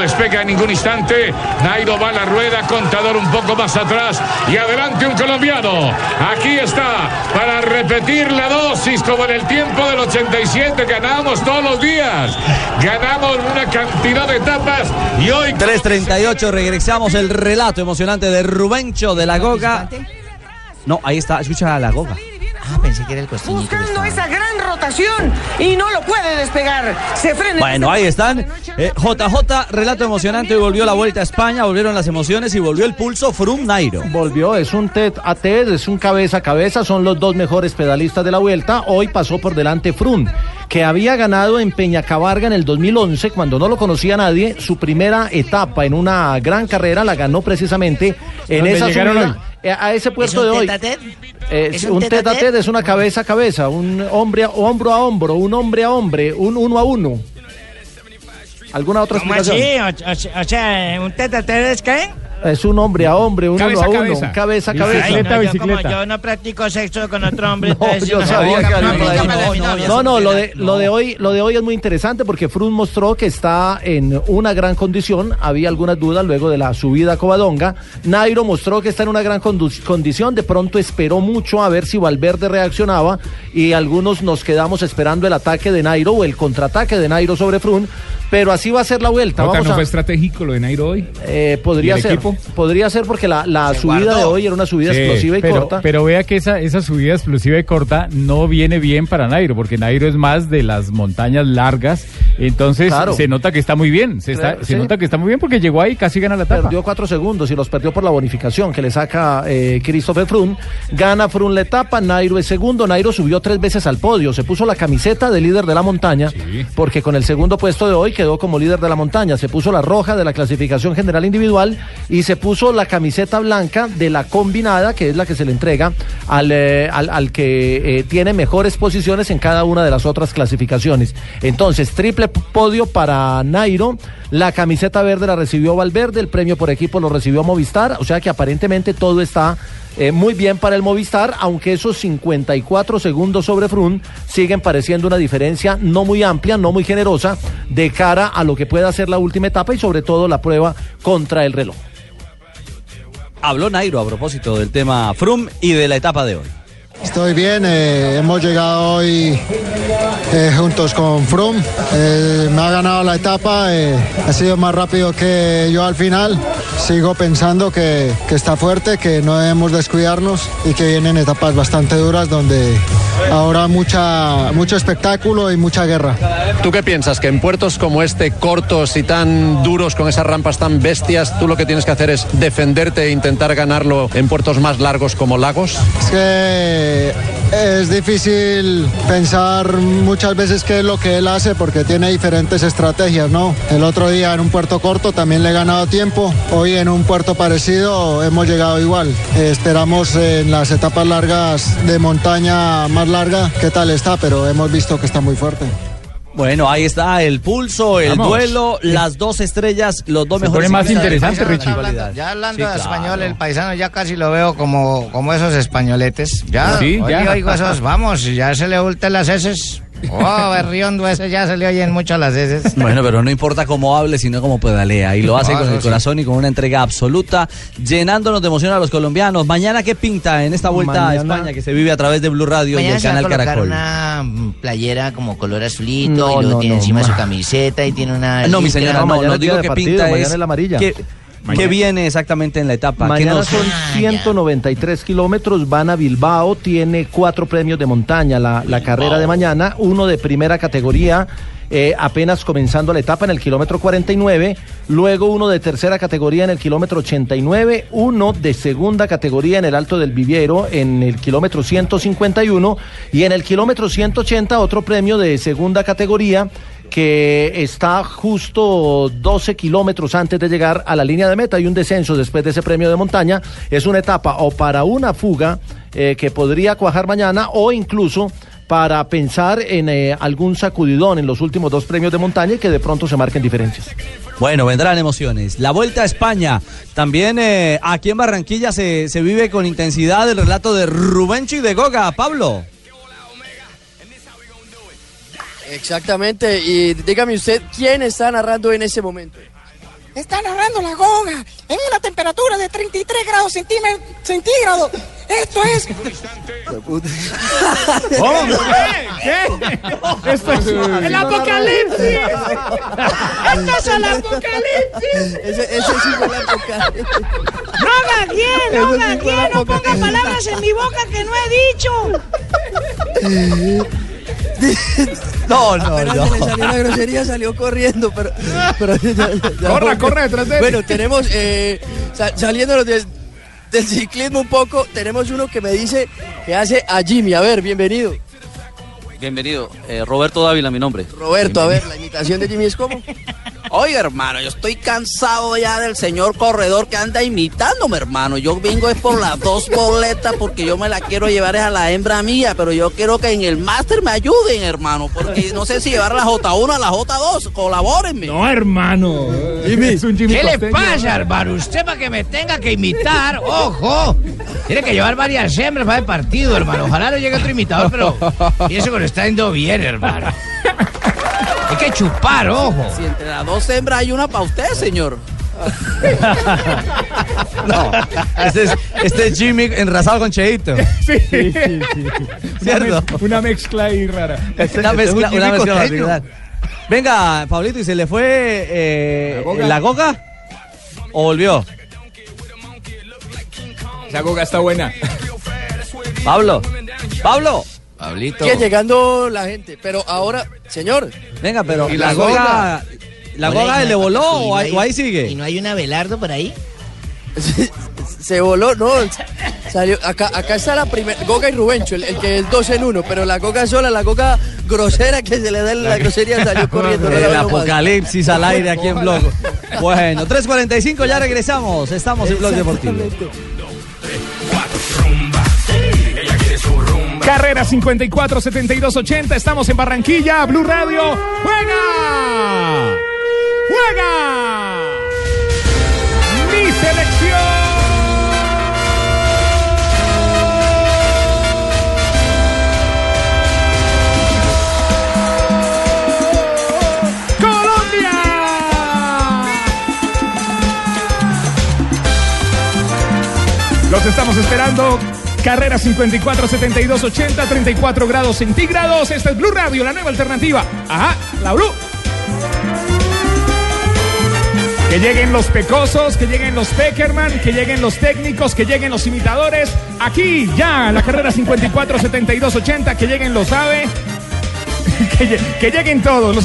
Despega en ningún instante. Nairo va a la rueda, contador un poco más atrás y adelante un colombiano. Aquí está para repetir la dosis como en el tiempo del 87. Ganamos todos los días. Ganamos una cantidad de etapas y hoy 3.38, regresamos el relato emocionante de Rubencho de la Goga. No, ahí está, escucha a la Goga. Ah, pensé que era el costeñito. Buscando esa gran rotación y no lo puede despegar. Se frena. Bueno, ahí están. Eh, JJ, relato emocionante. Volvió la vuelta a España, volvieron las emociones y volvió el pulso Frum Nairo. Volvió, es un TED a TED, es un cabeza a cabeza, son los dos mejores pedalistas de la vuelta. Hoy pasó por delante Frun, que había ganado en Peñacabarga en el 2011, cuando no lo conocía nadie. Su primera etapa en una gran carrera la ganó precisamente en ¿Dónde esa subida, eh, a ese puesto un de hoy. Eh, ¿Es un un tete a tete es una cabeza a cabeza, un hombre a, hombro a hombro, un hombre a hombre, un uno a uno. ¿Alguna otra ¿Cómo explicación? así? O, o- o sea, ¿un tete a tete es qué? Es un hombre a hombre, un Cabeza uno a uno, cabeza. a Ay, cabeza. no, yo, como yo no practico sexo con otro hombre, No, entonces yo no, sabía no, que no. No, no, lo de, lo de hoy, lo de hoy es muy interesante porque Frun mostró que está en una gran condición. Había algunas dudas luego de la subida a Covadonga. Nairo mostró que está en una gran condición. De pronto esperó mucho a ver si Valverde reaccionaba y algunos nos quedamos esperando el ataque de Nairo o el contraataque de Nairo sobre Frun. Pero así va a ser la vuelta. Vamos ¿no a- fue estratégico lo de Nairo hoy? eh, podría ¿Y el ser, equipo? Podría ser porque la, la Se subida guardó. de hoy era una subida Sí, explosiva y pero, corta. Pero vea que esa, esa subida explosiva y corta no viene bien para Nairo, porque Nairo es más de las montañas largas. Entonces Claro. se nota que está muy bien. Se, está- se sí. nota que está muy bien porque llegó ahí y casi gana la etapa. Perdió cuatro segundos y los perdió por la bonificación que le saca eh, Christopher Frun. Gana Frun la etapa, Nairo es segundo. Nairo subió tres veces al podio. Se puso la camiseta de líder de la montaña porque con el segundo puesto de hoy quedó como líder de la montaña. Se puso la roja de la clasificación general individual y se puso la camiseta blanca de la combinada, que es la que se le entrega al, eh, al, que eh, tiene mejores posiciones en cada una de las otras clasificaciones. Entonces, triple podio para Nairo. La camiseta verde la recibió Valverde, el premio por equipo lo recibió Movistar, o sea que aparentemente todo está eh, muy bien para el Movistar, aunque esos 54 segundos sobre Frun siguen pareciendo una diferencia no muy amplia, no muy generosa, de cara a lo que pueda ser la última etapa y sobre todo la prueba contra el reloj. Habló Nairo a propósito del tema Frum y de la etapa de hoy. Estoy bien, eh, hemos llegado hoy eh, juntos con Froome. Eh, me ha ganado la etapa, eh, ha sido más rápido que yo al final. Sigo pensando que, que está fuerte, que no debemos descuidarnos y que vienen etapas bastante duras donde habrá mucha, mucho espectáculo y mucha guerra. ¿Tú qué piensas? Que en puertos como este, cortos y tan duros, con esas rampas tan bestias, tú lo que tienes que hacer es defenderte e intentar ganarlo en puertos más largos como Lagos? Es que es difícil pensar muchas veces qué es lo que él hace porque tiene diferentes estrategias, ¿no? El otro día en un puerto corto también le he ganado tiempo, hoy en un puerto parecido hemos llegado igual. Esperamos en las etapas largas de montaña más larga qué tal está, pero hemos visto que está muy fuerte. Bueno, ahí está el pulso, el Vamos. duelo, las dos estrellas, los dos Se mejores. pone más interesante. Richie. Ya hablando Sí, de claro. español, el paisano ya casi lo veo como, como esos españoletes. Ya, Sí, oye, ya. oigo esos, vamos, ya se le ulten las heces. Oh, berriondo ese ya se le oyen mucho las heces. Bueno, pero no importa cómo hable, sino cómo pedalea. Y lo hace con el sí. corazón y con una entrega absoluta, llenándonos de emoción a los colombianos. Mañana, ¿qué pinta en esta vuelta a España que se vive a través de Blue Radio y el se va a canal Caracol? una mm, playera como color azulito No, y luego no, tiene no, encima ma- su camiseta y tiene una... No, mi señora, no, no digo que pinta es. que- ¿Qué viene exactamente en la etapa? ¿Qué Mañana nos- son 193 kilómetros, van a Bilbao, tiene cuatro premios de montaña la, la carrera de mañana, uno de primera categoría, eh, apenas comenzando la etapa en el kilómetro 49, luego uno de tercera categoría en el kilómetro 89, uno de segunda categoría en el Alto del Viviero en el kilómetro 151 y en el kilómetro 180 otro premio de segunda categoría que está justo 12 kilómetros antes de llegar a la línea de meta y un descenso después de ese premio de montaña. Es una etapa o para una fuga eh, que podría cuajar mañana o incluso para pensar en eh, algún sacudidón en los últimos dos premios de montaña y que de pronto se marquen diferencias. Bueno, vendrán emociones. La Vuelta a España. También eh, aquí en Barranquilla se, se vive con intensidad el relato de Rubencho y de Goga. Pablo. Exactamente, y dígame usted, ¿quién está narrando en ese momento? Está narrando la goga en una temperatura de 33 grados centígrados. Esto es. ¿Cómo? ¿Qué? Esto es ¡El apocalipsis! ¡Esto es el apocalipsis! Ese, ese sí fue el apocalipsis. ¡No! ¡No! ¡No ponga palabras en mi boca que no he dicho! No, no, Apenas no. se le salió la grosería, salió corriendo, pero... pero ya- ya- ya- Corra, corra detrás de él. Bueno, tenemos, eh, sa- saliéndonos del, del ciclismo un poco, tenemos uno que me dice que hace a Jimmy. A ver, bienvenido. Bienvenido, eh, Roberto Dávila, mi nombre. Roberto, a ver, la imitación de Jimmy es como... Oiga, hermano, yo estoy cansado ya del señor corredor que anda imitándome, hermano. Yo vengo es por las dos boletas porque yo me la quiero llevar es a la hembra mía, pero yo quiero que en el máster me ayuden, hermano, porque no sé si llevar la J1 a la J2, colabórenme. No, hermano. Es un Jimmy ¿Qué le pasa, hermano? Usted para que me tenga que imitar, ojo. Tiene que llevar varias hembras para el partido, hermano. Ojalá no llegue otro imitador, pero pienso que lo está yendo bien, hermano. Hay que chupar, ojo. Si entre las dos hembras hay una para usted, señor. No, este es, este es Jimmy enrasado con Cheito. Sí, sí, sí. Una, ¿Cierto? mez- una mezcla ahí rara. Una mezcla, Jimmy una mezcla. Venga, Pablito, ¿y se le fue eh, la goga? ¿O volvió? Esa goga está buena. Pablo. Pablo. Pablito. Sigue llegando la gente, pero ahora, señor. Venga, pero ¿Y la, goga, la goga ¿y le voló o no ahí, hay- o ahí sigue. ¿Y no hay un Abelardo por ahí? Se voló, no. Salió, acá, acá está la primera. Goga y Rubencho, el, el que es dos en uno, pero la Goga sola, la Goga grosera que se le da la grosería salió corriendo. El más. apocalipsis al aire aquí en Blog. Bueno, 3.45, ya regresamos. Estamos en Blog Deportivo. Carrera 54 72 80. Estamos en Barranquilla, Blue Radio. ¡Juega! ¡Juega! Mi selección. Los estamos esperando. Carrera 54 72 80 34 grados centígrados. Esta es Blue Radio, la nueva alternativa. Ajá, la Blue. Que lleguen los pecosos, que lleguen los Peckerman, que lleguen los técnicos, que lleguen los imitadores. Aquí ya la carrera 54 72 80, que lleguen los AVE. que, lle- que lleguen todos,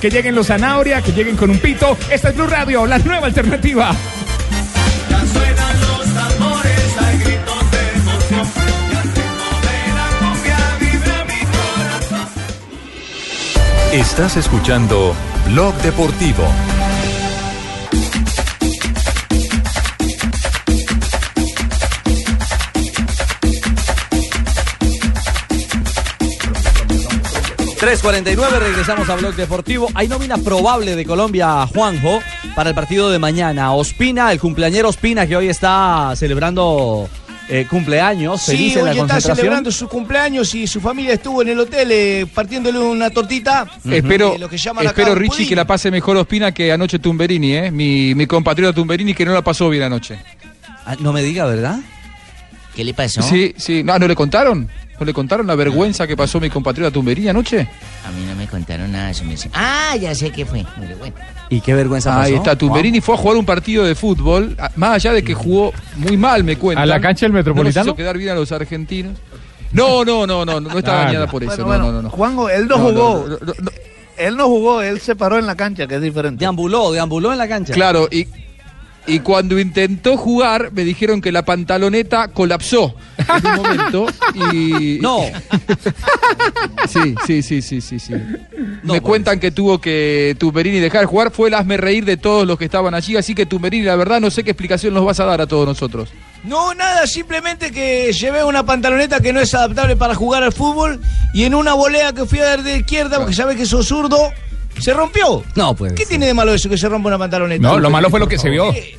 que lleguen los Zanauria, que lleguen con un pito. Esta es Blue Radio, la nueva alternativa. Estás escuchando Blog Deportivo. nueve regresamos a Blog Deportivo. Hay nómina probable de Colombia, Juanjo, para el partido de mañana. Ospina, el cumpleañero Ospina, que hoy está celebrando eh, cumpleaños, feliz Sí, en la hoy está concentración. celebrando su cumpleaños y su familia estuvo en el hotel eh, partiéndole una tortita. Espero, eh, lo que llaman acá espero Richie, pudín. que la pase mejor Ospina que anoche Tumberini, ¿eh? mi, mi compatriota Tumberini, que no la pasó bien anoche. Ah, no me diga, ¿verdad? ¿Qué le pasó? Sí, sí. No, ¿no le contaron? ¿No le contaron la vergüenza que pasó mi compatriota Tumberini anoche? A mí no me contaron nada de eso. me Ah, ya sé qué fue. Mire, bueno. ¿Y qué vergüenza pasó? Ahí está, Tumberini fue a jugar un partido de fútbol, más allá de que jugó muy mal, me cuentan. ¿A la cancha del Metropolitano? No hizo quedar bien a los argentinos. No, no, no, no, no está Ah, dañada no. por eso. Bueno, no, bueno, no, no, no. Juanjo, él no, No, jugó. no, no, Él no jugó, él se paró en la cancha, que es diferente. Deambuló, deambuló en la cancha. Claro, y, y cuando intentó jugar, me dijeron que la pantaloneta colapsó en un momento. Y... No. Sí, sí, sí, sí, sí, sí. me cuentan que tuvo que Tumberini dejar de jugar. Fue el hazme reír de todos los que estaban allí. Así que Tumberini, la verdad, no sé qué explicación nos vas a dar a todos nosotros. No, nada, simplemente que llevé una pantaloneta que no es adaptable para jugar al fútbol y en una volea que fui a dar de izquierda, porque sabes que sos zurdo, se rompió. No, pues. ¿Qué tiene de malo eso que se rompa una pantaloneta? No, lo malo fue lo que se vio. Eh,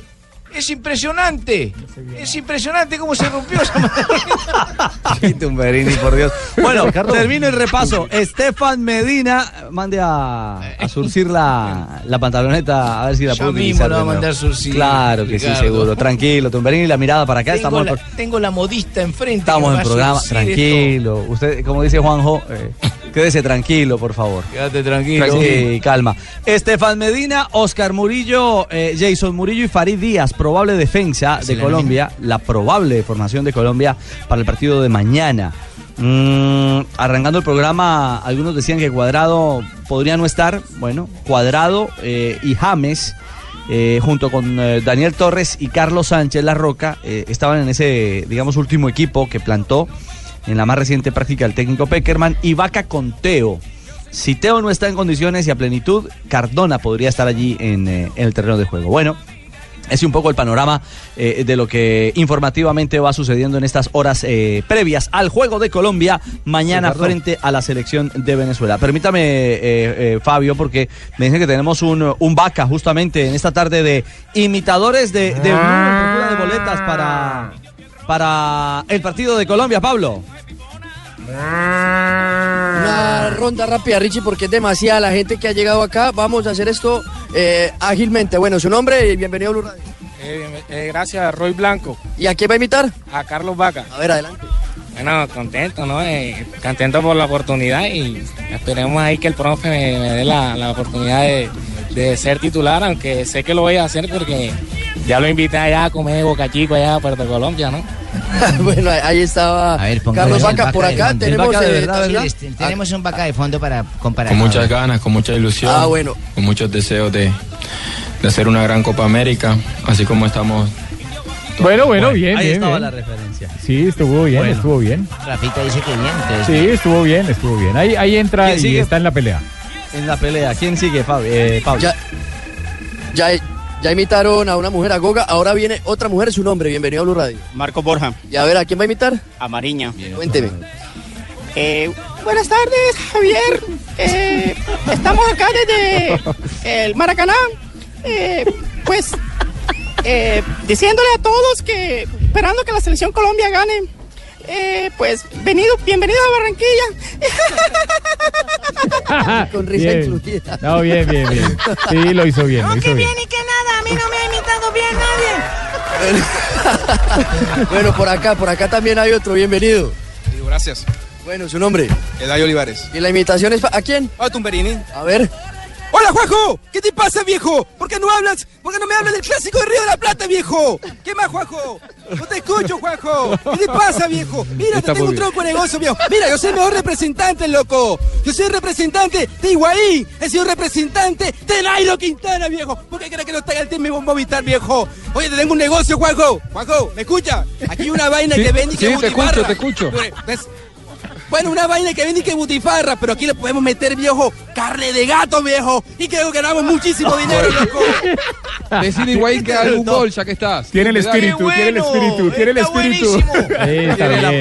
Es impresionante. Es impresionante cómo se rompió esa Tumberini, por Dios. Bueno, termino el repaso. Estefan Medina, mande a, a surcir la, la pantaloneta, a ver si la puedo mismo utilizar. la va de a mandar surcir, Claro que sí, seguro. Tranquilo, Tumberini, la mirada para acá. Tengo Estamos, la, en- tengo la modista enfrente. estamos en programa. esto. Tranquilo. Usted, como dice Juanjo, eh, quédese tranquilo, por favor. Quédate tranquilo. Sí, calma. Estefan Medina, Oscar Murillo, eh, Jason Murillo y Farid Díaz, probable defensa de Colombia, la probable formación de Colombia para el partido de mañana. Mm, arrancando el programa, algunos decían que Cuadrado podría no estar. Bueno, Cuadrado eh, y James, eh, junto con eh, Daniel Torres y Carlos Sánchez La Roca, eh, estaban en ese, digamos, último equipo que plantó en la más reciente práctica el técnico Peckerman y Vaca con Teo. Si Teo no está en condiciones y a plenitud, Cardona podría estar allí en, eh, en el terreno de juego. Bueno, ese es un poco el panorama eh, de lo que informativamente va sucediendo en estas horas eh, previas al juego de Colombia mañana frente a la selección de Venezuela. Permítame, eh, eh, Fabio, porque me dicen que tenemos un, un vaca justamente en esta tarde de imitadores de, de procura de boletas para, para el partido de Colombia, Pablo. Una ronda rápida, Richie, porque es demasiada la gente que ha llegado acá. Vamos a hacer esto eh, ágilmente. Bueno, su nombre y bienvenido a Blue Radio. Eh, gracias, Roy Blanco. ¿Y a quién va a invitar? A Carlos Vaca. A ver, adelante. Bueno, contento, ¿no? Eh, contento por la oportunidad y esperemos ahí que el profe me, me dé la, la oportunidad de, de ser titular, aunque sé que lo voy a hacer porque ya lo invité allá a comer boca chico allá a Puerto Colombia, ¿no? bueno, ahí estaba Carlos Vaca. Por acá fondo. tenemos un vaca de fondo para comparar. Con muchas ganas, con mucha ilusión. Ah, bueno. Con muchos deseos de, de hacer una gran Copa América, así como estamos. Bueno, bueno, bien, Ahí bien, estaba bien. la referencia. Sí, estuvo bien, Bueno. estuvo bien. Rafita dice que bien. Entonces, Sí, estuvo bien, estuvo bien. Ahí, ahí entra ¿Quién y sigue? está en la pelea. En la pelea, ¿quién sigue, Fabio? Eh, Pablo? Ya, ya, ya imitaron a una mujer a Goga, ahora viene otra mujer, su nombre. Bienvenido a Blue Radio. Marco Borja. Y a ver, ¿a quién va a imitar? A Mariña. Cuénteme. Eh, buenas tardes, Javier. Eh, estamos acá desde el Maracaná. Eh, pues eh, diciéndole a todos que esperando que la selección Colombia gane. Eh, pues venido, bienvenidos a Barranquilla. Con risa Bien. incluida. No, bien, bien, bien. Sí, lo hizo bien, lo hizo bien. y que nada, a mí no me ha imitado bien nadie. bueno, por acá, por acá también hay otro. Bienvenido. Gracias. Bueno, su nombre. Eladio Olivares. ¿Y la imitación es a quién? A Tumberini. A ver. Hola, Juanjo. ¿Qué te pasa, viejo? ¿Por qué no hablas? ¿Por qué no me hablas del clásico de Río de la Plata, viejo? ¿Qué más, Juanjo? No te escucho, Juanjo. ¿Qué te pasa, viejo? Mira, Está te tengo un bien. tronco de negocio, viejo. Mira, yo soy el mejor representante, loco. Yo soy el representante de Higuaín. He sido representante de Nairo Quintana, viejo. ¿Por qué crees que no está el team Movistar, viejo? Oye, te tengo un negocio, Juanjo. Juanjo, ¿me escucha? Aquí hay una vaina Sí, que vende y que sí, te butifarra. escucho, te escucho. ¿Ves? Bueno, una vaina que vende y que butifarra, pero aquí le podemos meter, viejo, carne de gato, viejo. Y creo que ganamos muchísimo dinero, loco. Decide Higuaín que haga algún gol, ya que estás. Tiene el espíritu, tiene el espíritu, tiene el espíritu. Está bien,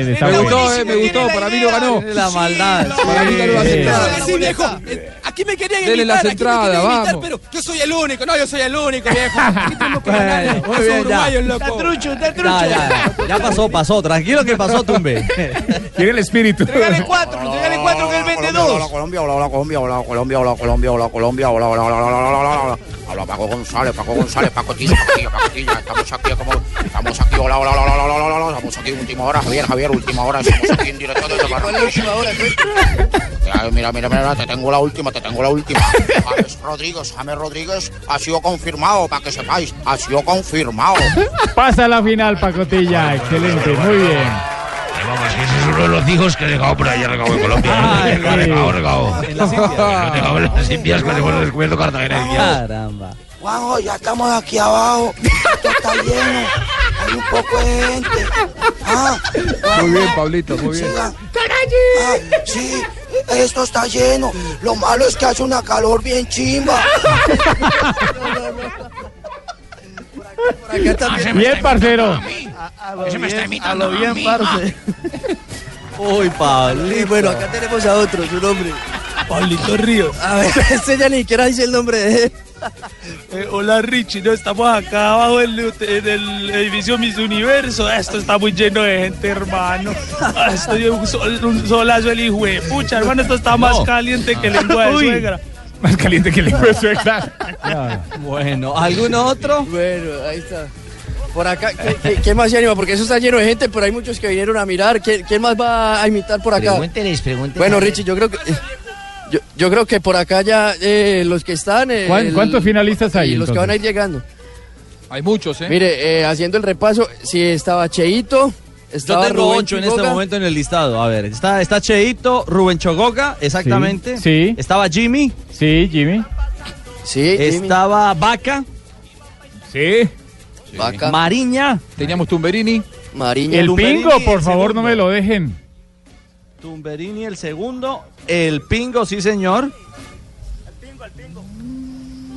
está Me gustó, eh, me gustó, para mí lo ganó. La maldad. Para mí ganó la entrada. Sí, viejo. eh, Aquí me querían Dele invitar, las aquí me querían entradas, invitar, vamos. pero yo soy el único, no, yo soy el único, viejo. Bueno. Está trucho, está Ya, trucho. ya, ya pasó, pasó. Tranquilo que pasó, Tumbe. Tiene el espíritu. Entregale cuatro, entregale cuatro que él vende dos. Colombia, hola, Colombia, hola, Colombia, hola, Colombia, hola, Colombia, hola, hola, hola, hola, hola, hola, hola, Habla Paco González, Paco González, Pacotilla, Pacotilla, Pacotilla. Estamos aquí como. Estamos aquí, hola, hola, hola, hola, hola, hola. Estamos aquí, última hora, Javier, Javier, última hora. Estamos aquí en directo desde Barranquilla. Mira, mira, mira, te tengo la última, te tengo la última. James Rodríguez, James Rodríguez ha sido confirmado, para que sepáis, ha sido confirmado. Pasa la final, Pacotilla. Excelente, muy bien. Vamos, que ese es uno de los hijos que he dejado por allá regado en Colombia. Ay, Regado, regado, regado. En las Indias. En las Indias cuando hemos descubierto Cartagena. Caramba. Juanjo, ya estamos aquí abajo. Esto está lleno. Hay un poco de gente. Ah, Muy bien, Pablito, muy bien. Ah, sí, esto está lleno. Lo malo es que hace una calor bien chimba. Bien, parcero. Ese me está A lo bien, parce. Uy, Pablo. Y bueno, acá tenemos a otro, su nombre. Pablito Ríos. A ver, este ya ni siquiera dice el nombre de él. Eh, hola Richie, no estamos acá abajo en, el- en el edificio Miss Universo. Esto está muy lleno de gente, hermano. Ah, Estoy un, sol- un solazo el hijo de pucha, hermano. Esto está más No. caliente que lengua de Uy. Más caliente que el hijo de suegra. Bueno, ¿algún otro? Bueno, ahí está. Por acá, ¿qué, qué, qué más se anima? Porque eso está lleno de gente, pero hay muchos que vinieron a mirar. ¿Quién, quién más va a imitar por acá? Pregúnteles, pregúnteles. Bueno, Richie, yo creo que. Yo, yo creo que por acá ya eh, los que están. eh, ¿Cuán- el- cuántos finalistas hay, Y los que entonces? van a ir llegando. Hay muchos, ¿eh? Mire, eh, haciendo el repaso, si estaba Cheito, Yo estaba tengo Rubén ocho en este momento en el listado. A ver, está, está Cheito, Rubén Chogoga, exactamente. Sí. Estaba Jimmy. Sí, Jimmy. Sí, Jimmy. Estaba Vaca. Sí. Vaca. Mariña. Teníamos Tumberini. Mariña. El Tumberini, pingo, por el favor, segundo. no me lo dejen. Tumberini el segundo. El Pingo, sí, señor.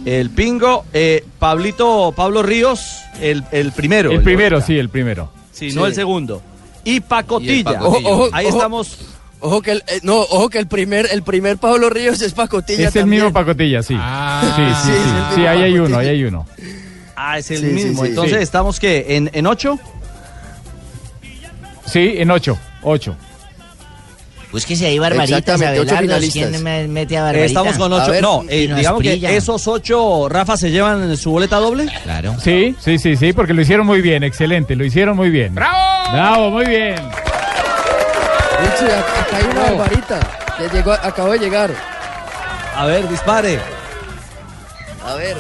El Pingo. eh, Pablito, Pablo Ríos, el, el primero. El primero, sí, el primero. Sí, Sí. no el segundo. Y Pacotilla. Ojo, ojo, Ahí ojo. estamos. Ojo que el, eh, no, ojo que el primer, el primer Pablo Ríos es Pacotilla Es el mismo Pacotilla, sí. sí, sí, sí, sí. Sí, ahí hay uno, ahí hay uno. Ah, es el Sí, sí, mismo. sí. Entonces, Sí. ¿estamos qué? ¿En, en ocho? Sí, en ocho, ocho. Búsquese ahí barbaritas, Exactamente, ocho Abelardo. finalistas. ¿Quién me mete a Eh, barbarita? estamos con ocho. ver, no, eh, digamos que esos ocho, Rafa, se llevan su boleta doble. Claro. Sí, sí, sí, sí, porque lo hicieron muy bien, excelente, lo hicieron muy bien. ¡Bravo! Bravo, muy bien. Richie, acá hay una barbarita que llegó, acabó de llegar. A ver, dispare. A ver.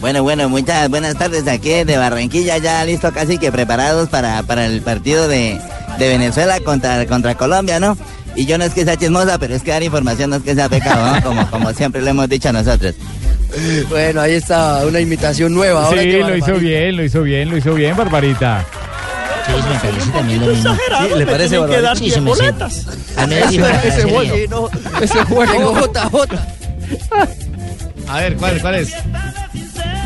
Bueno, bueno, muchas buenas tardes aquí de Barranquilla, ya listo casi que preparados para, para el partido de, de Venezuela contra, contra Colombia, ¿no? Y yo no es que sea chismosa, pero es que dar información no es que sea pecado, ¿no? Como, como siempre lo hemos dicho nosotros. Bueno, ahí está una imitación nueva. Ahora Sí, que lo hizo Barbarita. bien, lo hizo bien, lo hizo bien, Barbarita. Sí, me parece también lo mismo. Sí, ¿Le parece? Sí. Al menos sí Ese juego, bien. no, ese juego, JJ. A ver, ¿cuál, cuál es?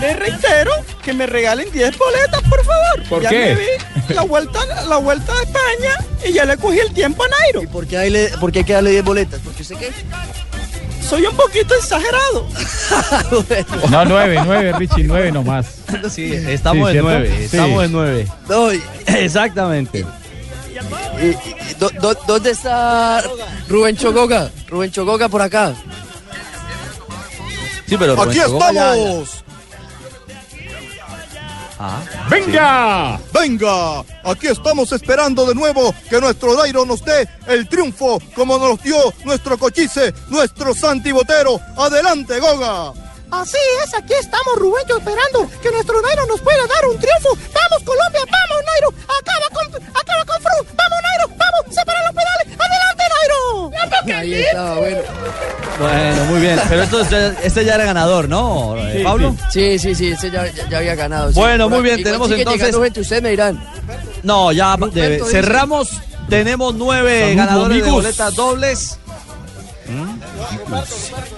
Les reitero que me regalen 10 boletas, por favor. ¿Por ya qué? me vi la vuelta, la vuelta a España y ya le cogí el tiempo a Nairo. ¿Y por qué, hay le- por qué hay que darle 10 boletas? ¿Porque usted qué? Soy un poquito exagerado. No, nueve, nueve, Richie, nueve nomás. Sí, estamos Sí, en nueve. Sí. Estamos en nueve. No, Exactamente. y- y- do- do- ¿Dónde está Rubén Chogoga? Rubén Chogoga por acá. Sí, pero Rubén Aquí Chogoga ya- estamos. ¡Venga! Venga, aquí estamos esperando de nuevo que nuestro Dairo nos dé el triunfo como nos dio nuestro Cochise, nuestro Santi Botero. Adelante, Goga. Así es, aquí estamos, Rubén, yo esperando que nuestro Nairo nos pueda dar un triunfo. ¡Vamos, Colombia! ¡Vamos, Nairo! ¡Acaba con, acaba con Fru! ¡Vamos, Nairo! ¡Vamos! ¡Separa los pedales! ¡Adelante, Nairo! Ahí estaba, bueno. Bueno, muy bien. Pero esto, este ya era ganador, ¿no, eh, Sí, Pablo? Sí, sí, sí, ese ya, ya- había ganado. sí. Bueno, muy bien, tenemos sigue entonces- gente, ustedes me dirán. No, ya Ruperto de- dice- cerramos. Tenemos nueve ganadores de amigos. boletas dobles.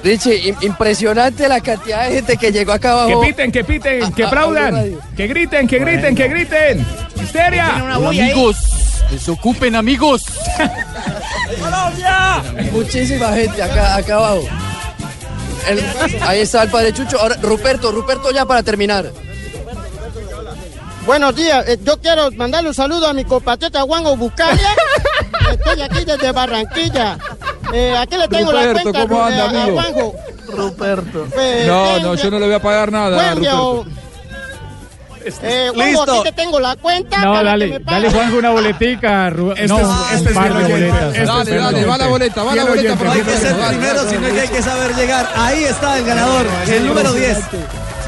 Richie, im- impresionante la cantidad de gente que llegó acá Que abajo. piten, que piten, que a- a aplaudan, que griten, que griten, que griten. ¡Histeria! Amigos. desocupen, amigos. Muchísima gente acá, acá abajo. El- ahí está el padre Chucho. Ahora, Ruperto, Ruperto ya para terminar. Buenos días, eh, yo quiero mandarle un saludo a mi compatriota Juan Obucalia. Estoy aquí desde Barranquilla. Eh, aquí le tengo la Ruperto, cuenta ¿cómo eh, anda, a amigo? Juanjo. Ruperto. No, no, yo no le voy a pagar nada. Viejo. Eh, Juanjo, aquí te tengo la cuenta. No, dale, dale. Juanjo una boletica. Ru- Este no, es- un este es par de boletas. Este es Dale, dale, va la boleta, va la boleta oyente, No hay que ser primero, sino que hay que saber llegar. Ahí está el ganador, el número 10.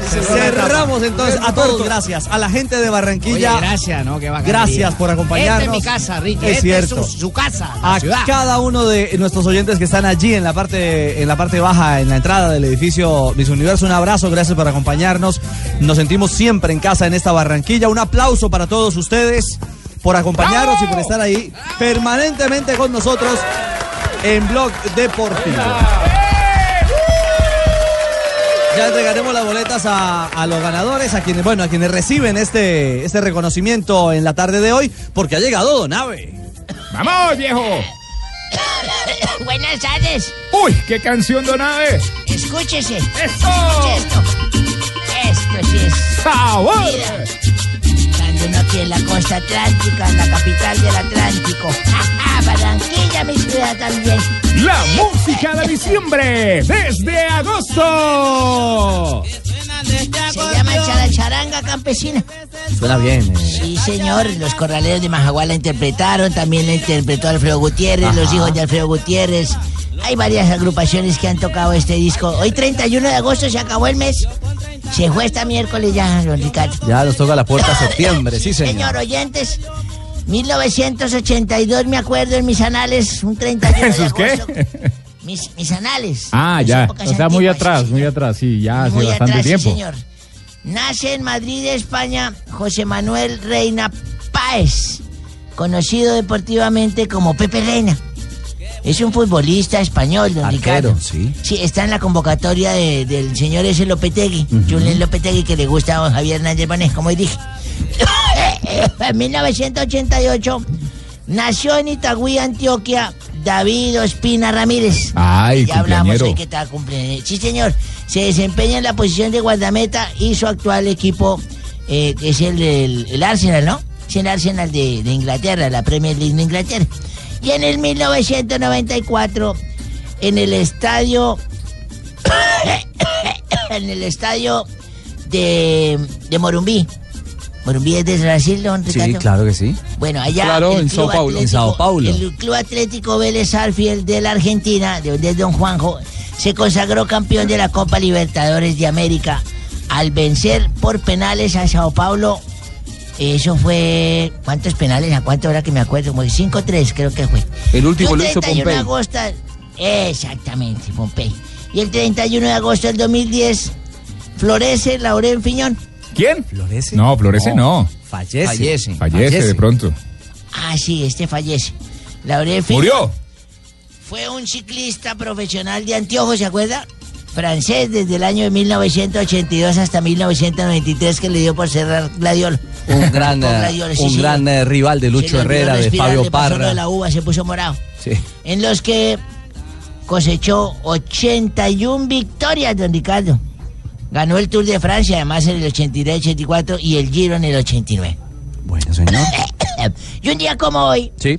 Cerramos entonces a todos, gracias. A la gente de Barranquilla. Oye, gracias, ¿no? Qué. Gracias por acompañarnos. Esta es mi casa, Ricky. Es Esta cierto. es su, su casa, A ciudad. cada uno de nuestros oyentes que están allí en la parte en la parte baja, en la entrada del edificio Miss Universo, un abrazo, gracias por acompañarnos. Nos sentimos siempre en casa en esta Barranquilla. Un aplauso para todos ustedes por acompañarnos y por estar ahí permanentemente con nosotros en Blog Deportivo. Ya entregaremos las boletas a, a los ganadores, a quienes, bueno, a quienes reciben este, este reconocimiento en la tarde de hoy, porque ha llegado Donave. ¡Vamos, viejo! Buenas tardes. ¡Uy, qué canción, Donave! Escúchese. ¡Eso! Escuche esto. Esto sí es. ¡Sabor! Mira, Uno aquí en la costa atlántica, en la capital del Atlántico. Barranquilla, mi ciudad también. La música de diciembre desde agosto. Se llama Chara- Charanga Campesina. Suena bien. eh. Sí, señor. Los corraleros de Majagual la interpretaron. También la interpretó Alfredo Gutiérrez, los hijos de Alfredo Gutiérrez. Hay varias agrupaciones que han tocado este disco. Hoy, 31 de agosto, se acabó el mes. Se fue esta miércoles ya, don Ricardo. Ya nos toca la puerta septiembre, sí, señor. Señor oyentes, 1982 me acuerdo en mis anales, un 31 de ¿Esos qué? agosto. Mis, mis anales. Ah, mis ya. O sea, muy atrás, muy atrás. Sí, ya hace Muy bastante atrás, sí, tiempo. señor. Nace en Madrid, España, José Manuel Reina Páez, conocido deportivamente como Pepe Reina. Es un futbolista español, don Arquero, Ricardo. sí. Sí, está en la convocatoria de- del señor ese Lopetegui, Julen Lopetegui, que le gusta a don Javier Hernández Bonet, como dije. en 1988 nació en Itagüí, Antioquia, David Ospina Ramírez. Ay, ya hablamos hoy que está cumpleaños. Sí, señor. Se desempeña en la posición de guardameta y su actual equipo eh, es el, el Arsenal, ¿no? Es el Arsenal de, de Inglaterra, la Premier League de Inglaterra. Y en el 1994, en el estadio. en el estadio de, de Morumbí. Morumbí es de Brasil, don Sí, Ricardo. claro que sí. Bueno, allá. Claro, en Sao Paulo. En Atlético- Sao Paulo. El Club Atlético Vélez Arfield de la Argentina, de donde es Don Juanjo, se consagró campeón de la Copa Libertadores de América al vencer por penales a Sao Paulo. Eso fue. ¿Cuántos penales? ¿A cuánto ahora que me acuerdo? Como 5-3, creo que fue. El último un lo hizo 31 de Pompey. agosto. Exactamente, Pompey. Y el 31 de agosto del 2010 florece Lauren Fiñón. ¿Quién? ¿Florece? No, Florece no. Fallece. Fallece. Fallece de pronto. Ah, sí, este fallece. Lauren Fiñón. ¿Murió? Fue un ciclista profesional de anteojos, ¿se acuerda? Francés desde el año de 1982 hasta 1993 que le dio por cerrar Gladiola. Un gran, eh, sí, un sí. gran eh, rival de Lucho Herrera, de Fabio le pasó lo Parra. de la uva se puso morado. Sí. En los que cosechó 81 victorias, don Ricardo. Ganó el Tour de Francia, además en el 83-84 y el Giro en el 89. Bueno, señor. y un día como hoy, Sí.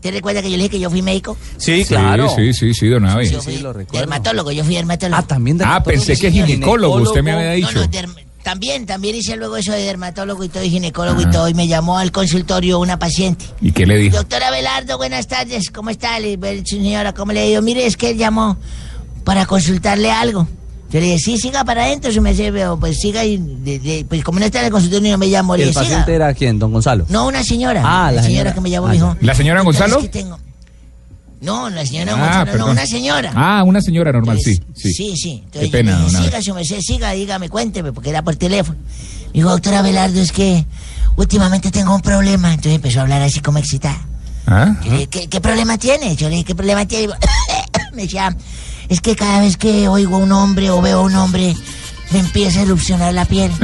¿Te recuerda que yo le dije que yo fui médico? Sí, claro. Sí, sí, sí, don Abe. Yo fui dermatólogo, yo fui dermatólogo. Ah, también Ah, pensé que ginecólogo, usted me había dicho. No, no, derm- también, también hice luego eso de dermatólogo y todo, y ginecólogo y todo, y me llamó al consultorio una paciente. ¿Y qué le dijo? Doctora Belardo, buenas tardes, ¿cómo está? Le- ve- Señora, ¿cómo le digo? Mire, es que él llamó para consultarle algo. Yo le dije, sí, siga para adentro, si me veo, pues siga y, de- de- pues como no está en el consultorio, no me llamo, le ¿El dije, siga. paciente era quién? ¿Don Gonzalo? No, una señora. Ah, la señora, señora. que me llamó, Ah, me dijo. ¿La señora "Doctor, Gonzalo? es que tengo-". No, la señora Ah, Gonzalo, no, perdón. una señora. Ah, una señora normal, sí. Sí, Sí, sí. Qué Entonces, pena, yo le dije, Abe. siga, su merced, siga, dígame, cuénteme, porque era por teléfono. Me dijo, doctora Belardo, es que últimamente tengo un problema. Entonces empezó a hablar así como excitada. ¿Ah? Yo le dije, ¿qué, qué problema tiene? Yo le dije, ¿qué problema tiene? me decía, es que cada vez que oigo a un hombre o veo a un hombre, me empieza a erupcionar la piel.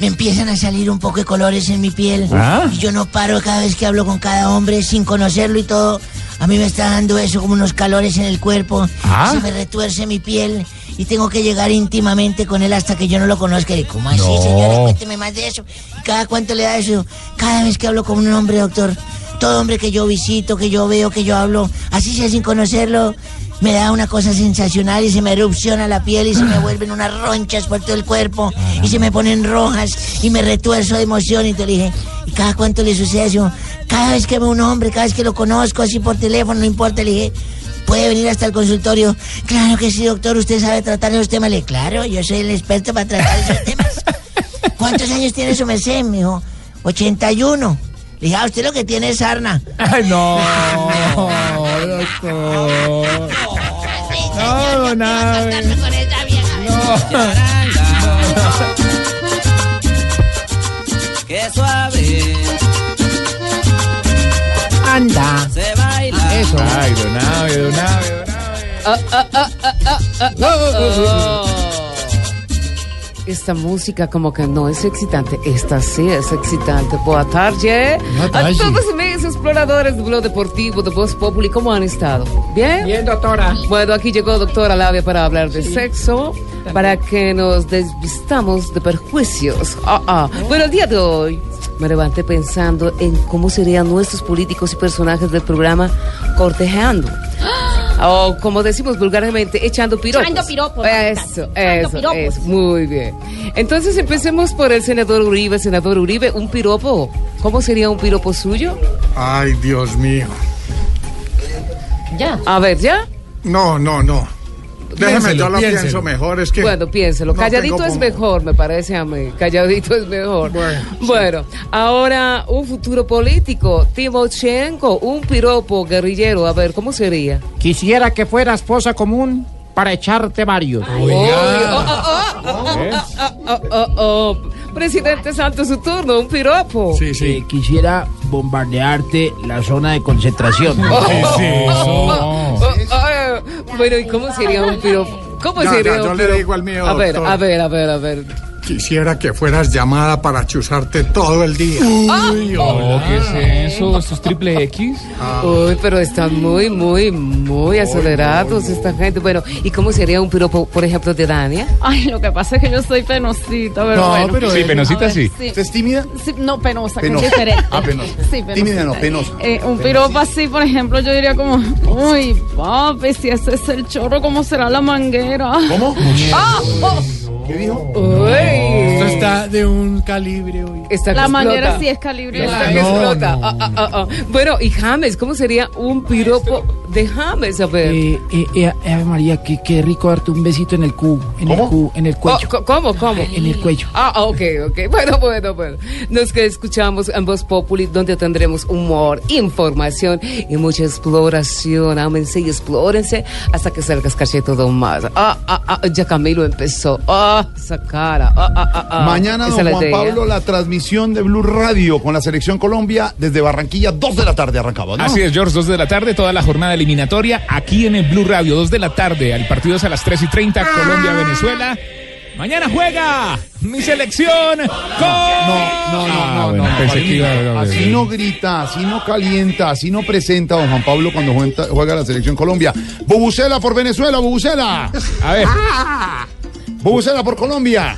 Me empiezan a salir un poco de colores en mi piel. ¿Ah? Y yo no paro cada vez que hablo con cada hombre sin conocerlo y todo. A mí me está dando eso como unos calores en el cuerpo. ¿Ah? Se me retuerce mi piel y tengo que llegar íntimamente con él hasta que yo no lo conozca. Y ¿cómo así, No. señora? Cuénteme más de eso. ¿Y cada cuánto le da eso? Cada vez que hablo con un hombre, doctor. Todo hombre que yo visito, que yo veo, que yo hablo, así sea sin conocerlo. Me da una cosa sensacional y se me erupciona la piel y se me vuelven unas ronchas por todo el cuerpo y se me ponen rojas y me retuerzo de emoción y te dije, ¿y cada cuánto le sucede eso? Cada vez que veo un hombre, cada vez que lo conozco así por teléfono, no importa, le dije, ¿puede venir hasta el consultorio? Claro que sí, doctor, usted sabe tratar esos temas. Le dije, claro, yo soy el experto para tratar esos temas. ¿Cuántos años tiene su merced? Me dijo, 81. Le dije, ah, usted lo que tiene es sarna. Ay, no, doctor. No, nada. Qué suave. Anda. Se baila. Eso. Ay, don Abe, don Abe, don Abe. Ah, ah, ah, Esta música como que no es excitante. Esta sí es excitante. Boa tarde. Boa A todos mis exploradores de Blog Deportivo, de Voz Populi, ¿cómo han estado? ¿Bien? Bien, doctora. Bueno, aquí llegó doctora Labia para hablar de sexo, para que nos desvistamos de perjuicios. Ah, ah. Bueno, el día de hoy me levanté pensando en cómo serían nuestros políticos y personajes del programa cortejando. O como decimos vulgarmente, echando piropos. Echando piropos, Eso, echando eso, piropos. eso. Muy bien. Entonces empecemos por el senador Uribe. Senador Uribe, un piropo. ¿Cómo sería un piropo suyo? Ay, Dios mío. Ya. A ver, ¿ya? No, no, no. Déjeme, Piénselo, yo lo piénselo. pienso mejor. Es que. Bueno, piénselo. no Calladito es como- mejor, me parece a mí. Calladito es mejor. Bueno, ahora un futuro político. Timochenko, un piropo guerrillero. A ver, ¿cómo sería? Quisiera que fuera esposa común para echarte varios. Oh, oh, oh, oh, oh, oh, oh. Presidente Santos, su turno, un piropo. Sí, sí. quisiera bombardearte la zona de concentración. Oh, oh, oh, oh. Bueno, ¿y cómo sería un piropo? ¿Cómo Ya, sería ya, un yo le digo al mío, A ver, doctor. a ver, a ver, a ver. Quisiera que fueras llamada para chuzarte todo el día. Uy, Oh, ¿qué es eso? ¿Esto es triple X? Uy, pero están muy, muy, muy acelerados esta gente. Bueno, ¿y cómo sería un piropo, por ejemplo, de Dania? Ay, lo que pasa es que yo soy penosita, pero No, bueno. pero Sí, es- penosita ver, sí. sí. es tímida? Sí, no, penosa, que Penosa. es diferente. Ah, penosa. Sí, penosita. Tímida no, penosa. Eh, un piropo así, por ejemplo, yo diría como, uy, papi, si ese es el chorro, ¿cómo será la manguera? ¿Cómo? Ah, oh. ¿Qué dijo? Esto está de un calibre hoy. Esta La explota. sí es calibre. Esta largo. que explota. Ah, ah, ah, ah. Bueno, y James, ¿cómo sería un piropo de James? A ver. Eh, eh, eh, Ave María, qué, qué rico darte un besito en el cu, en el cu, en el cuello. Oh, co- ¿Cómo? ¿Cómo? En el cuello. Ah, ok, ok. Bueno, bueno, bueno. Nos que escuchamos en Voz Populi, donde tendremos humor, información y mucha exploración. Ámense y explórense hasta que salga escache todo más. Ah, ah, ah, ya Camilo empezó. Ah, esa cara. Ah, ah, ah. Mañana, Esa don la Juan. Pablo, la transmisión de Blue Radio con la Selección Colombia desde Barranquilla, 2 de la tarde arrancaba, ¿no? Así es, George, 2 de la tarde, toda la jornada eliminatoria aquí en el Blue Radio, 2 de la tarde. El partido es a las 3 y 30, Colombia-Venezuela. Mañana juega mi selección con. No, no, no, no, bueno, no, pensé que iba a- Así no grita, así no calienta, así no presenta a don Juan Pablo cuando juega, juega la selección Colombia. Bubucela por Venezuela, Bubucela. A ver. Bubucela por Colombia.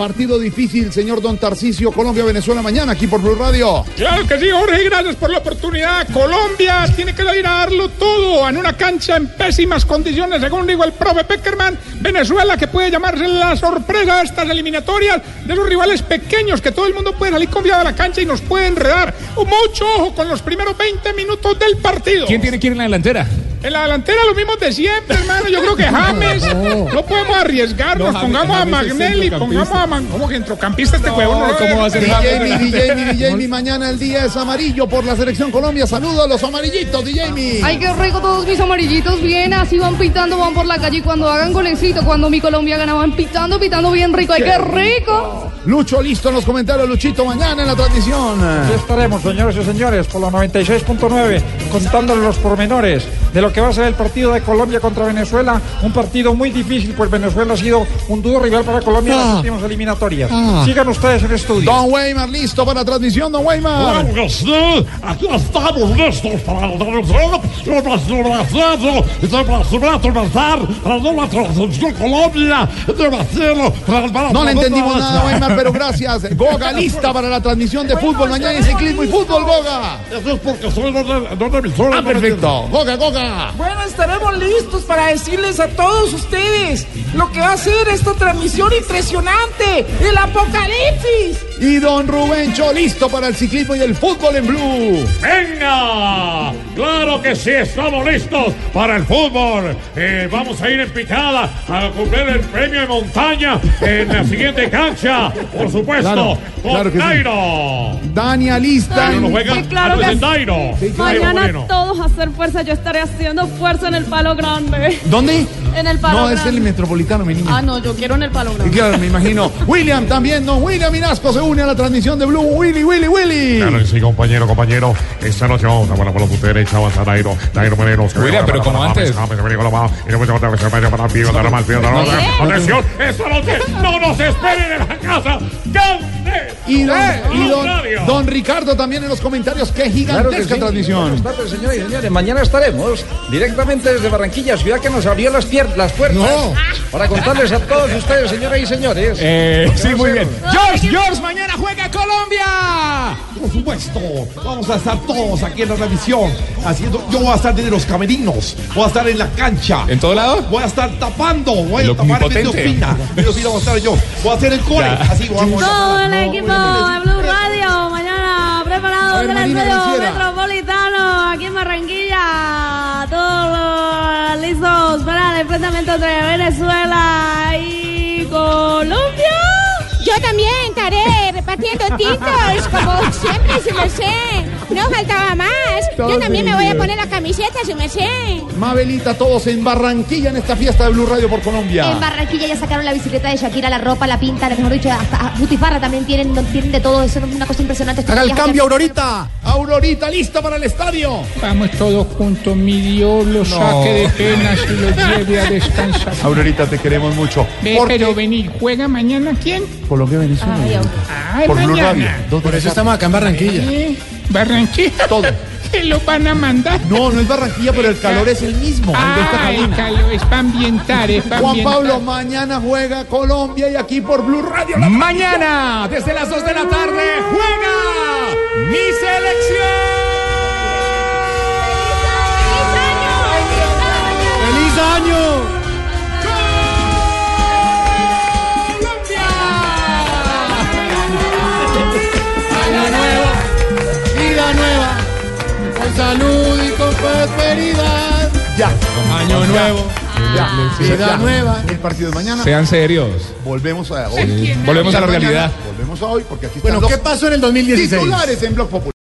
Partido difícil, señor Don Tarcisio, Colombia-Venezuela mañana aquí por Blue Radio. Claro que sí, Jorge, y gracias por la oportunidad. Colombia tiene que salir a darlo todo en una cancha en pésimas condiciones, según dijo el profe Peckerman. Venezuela, que puede llamarse la sorpresa de estas eliminatorias, de esos rivales pequeños que todo el mundo puede salir confiado a la cancha y nos puede enredar. Mucho ojo con los primeros 20 minutos del partido. ¿Quién tiene que ir en la delantera? En la delantera los mismos de siempre, hermano. Yo creo que James no podemos arriesgarnos. No, James- pongamos a James Magnelli, pongamos a Man... ¿Cómo que centrocampista este huevo? No, ¿Cómo va a ser DJ, mi, DJ, mi, DJ, mi, mañana el día es amarillo por la selección Colombia. Saludos a los amarillitos, DJ, mi. Ay, qué rico todos mis amarillitos, bien, así van pitando, van por la calle y cuando hagan golecito, cuando mi Colombia gana, van pitando, pitando bien rico, ay, qué rico. Lucho, listo en los comentarios, Luchito, mañana en la transmisión. Aquí estaremos, señores y señores, por la 96.9, contándole los pormenores de lo que va a ser el partido de Colombia contra Venezuela. Un partido muy difícil, pues Venezuela ha sido un duro rival para Colombia en Ah. las últimas eliminatorias. Ah. Sigan ustedes en estudio. Don Weimar, listo para la transmisión, Don Weimar. Claro que sí, aquí estamos listos para y transmisión Colombia. No le entendimos nada, Weimar, pero gracias. Goga lista para la transmisión de fútbol mañana en ciclismo y fútbol, Goga. Eso es porque soy una emisora. Ah, perfecto. Goga, Goga. Bueno, estaremos listos para decirles a todos ustedes lo que va a ser esta transmisión impresionante, el apocalipsis. Y don Rubencho listo para el ciclismo y el fútbol en blue. ¡Venga! ¡Claro que sí! ¡Estamos listos para el fútbol! Eh, vamos a ir en picada a cumplir el premio de montaña en la siguiente cancha. Por supuesto, Claro, con claro que sí. Dairo. Dania lista. Dairo juega claro sí. Dairo. Dairo Mañana Moreno. todos a hacer fuerza. Yo estaré haciendo fuerza en el palo grande. ¿Dónde? En el palo No, es el metropolitano, mi niña. Ah, no, yo quiero en el palo Y grande. claro, me imagino. William también, ¿no? William Minasco se une a la transmisión de Blue. Willy, Willy, Willy. Claro sí, compañero, compañero. Esta noche vamos a poner por la derecha, avanza Dairo. Dairo Moreno. William, pero como antes. Atención, esta noche no nos esperen en la casa. Y don, Eh, y don- Ricardo también en los comentarios. Qué gigantesca transmisión. Buenas tardes, señores y señores. Mañana estaremos directamente desde Barranquilla, ciudad que nos abrió las, puertas para contarles a todos ustedes, señoras y señores. Eh, que sí, muy ser- bien. George, George, mañana juega Colombia. Por supuesto, vamos a estar todos aquí en la transmisión haciendo. Yo voy a estar desde los camerinos, voy a estar en la cancha. ¿En todo lado? Voy a estar tapando, voy Lo a tapar en medio omnipotente. fina. Medio fina voy a estar yo. Voy a hacer el core, Ya. así vamos. Todo el equipo de Blue Radio, mañana preparado ver, estudio Granciera. metropolitano aquí en Barranquilla. Todos listos para el enfrentamiento entre Venezuela y Colombia. Yo también estaré repartiendo tintos, como siempre, su merced. No faltaba más. Yo también me voy a poner la camiseta, su merced. Mabelita, todos en Barranquilla en esta fiesta de Blue Radio por Colombia. En Barranquilla ya sacaron la bicicleta de Shakira, la ropa, la pinta, mejor dicho, hasta Butifarra también tienen, tienen de todo eso, es una cosa impresionante. Haga el cambio, Aurorita. Aurorita, lista para el estadio. Vamos todos juntos, mi Dios lo saque de penas y lo lleve a descansar. Aurorita, te queremos mucho. Ve, Porque pero venir, ¿juega mañana quién? Colombia, Venezuela. Ay, por Blue. Radio. dos Por eso tarde. estamos acá en Barranquilla. Eh, Barranquilla. Todo. Lo van a mandar. No, no es Barranquilla, pero el calor es el mismo. el de esta Ah, el cabina. calor es para ambientar, es para Juan ambientar. Pablo, mañana juega Colombia y aquí por Blue Radio. la Mañana, desde las 2 de la tarde, juega mi selección. ¡Feliz año! Año con salud y con prosperidad. Ya. Año nuevo. Ya. Vida Ya. nueva. El partido de mañana. Sean serios. Volvemos a hoy. Sí. Volvemos a la realidad. Volvemos a hoy porque aquí Bueno, ¿qué pasó en el 2016? titulares en Blog Popular.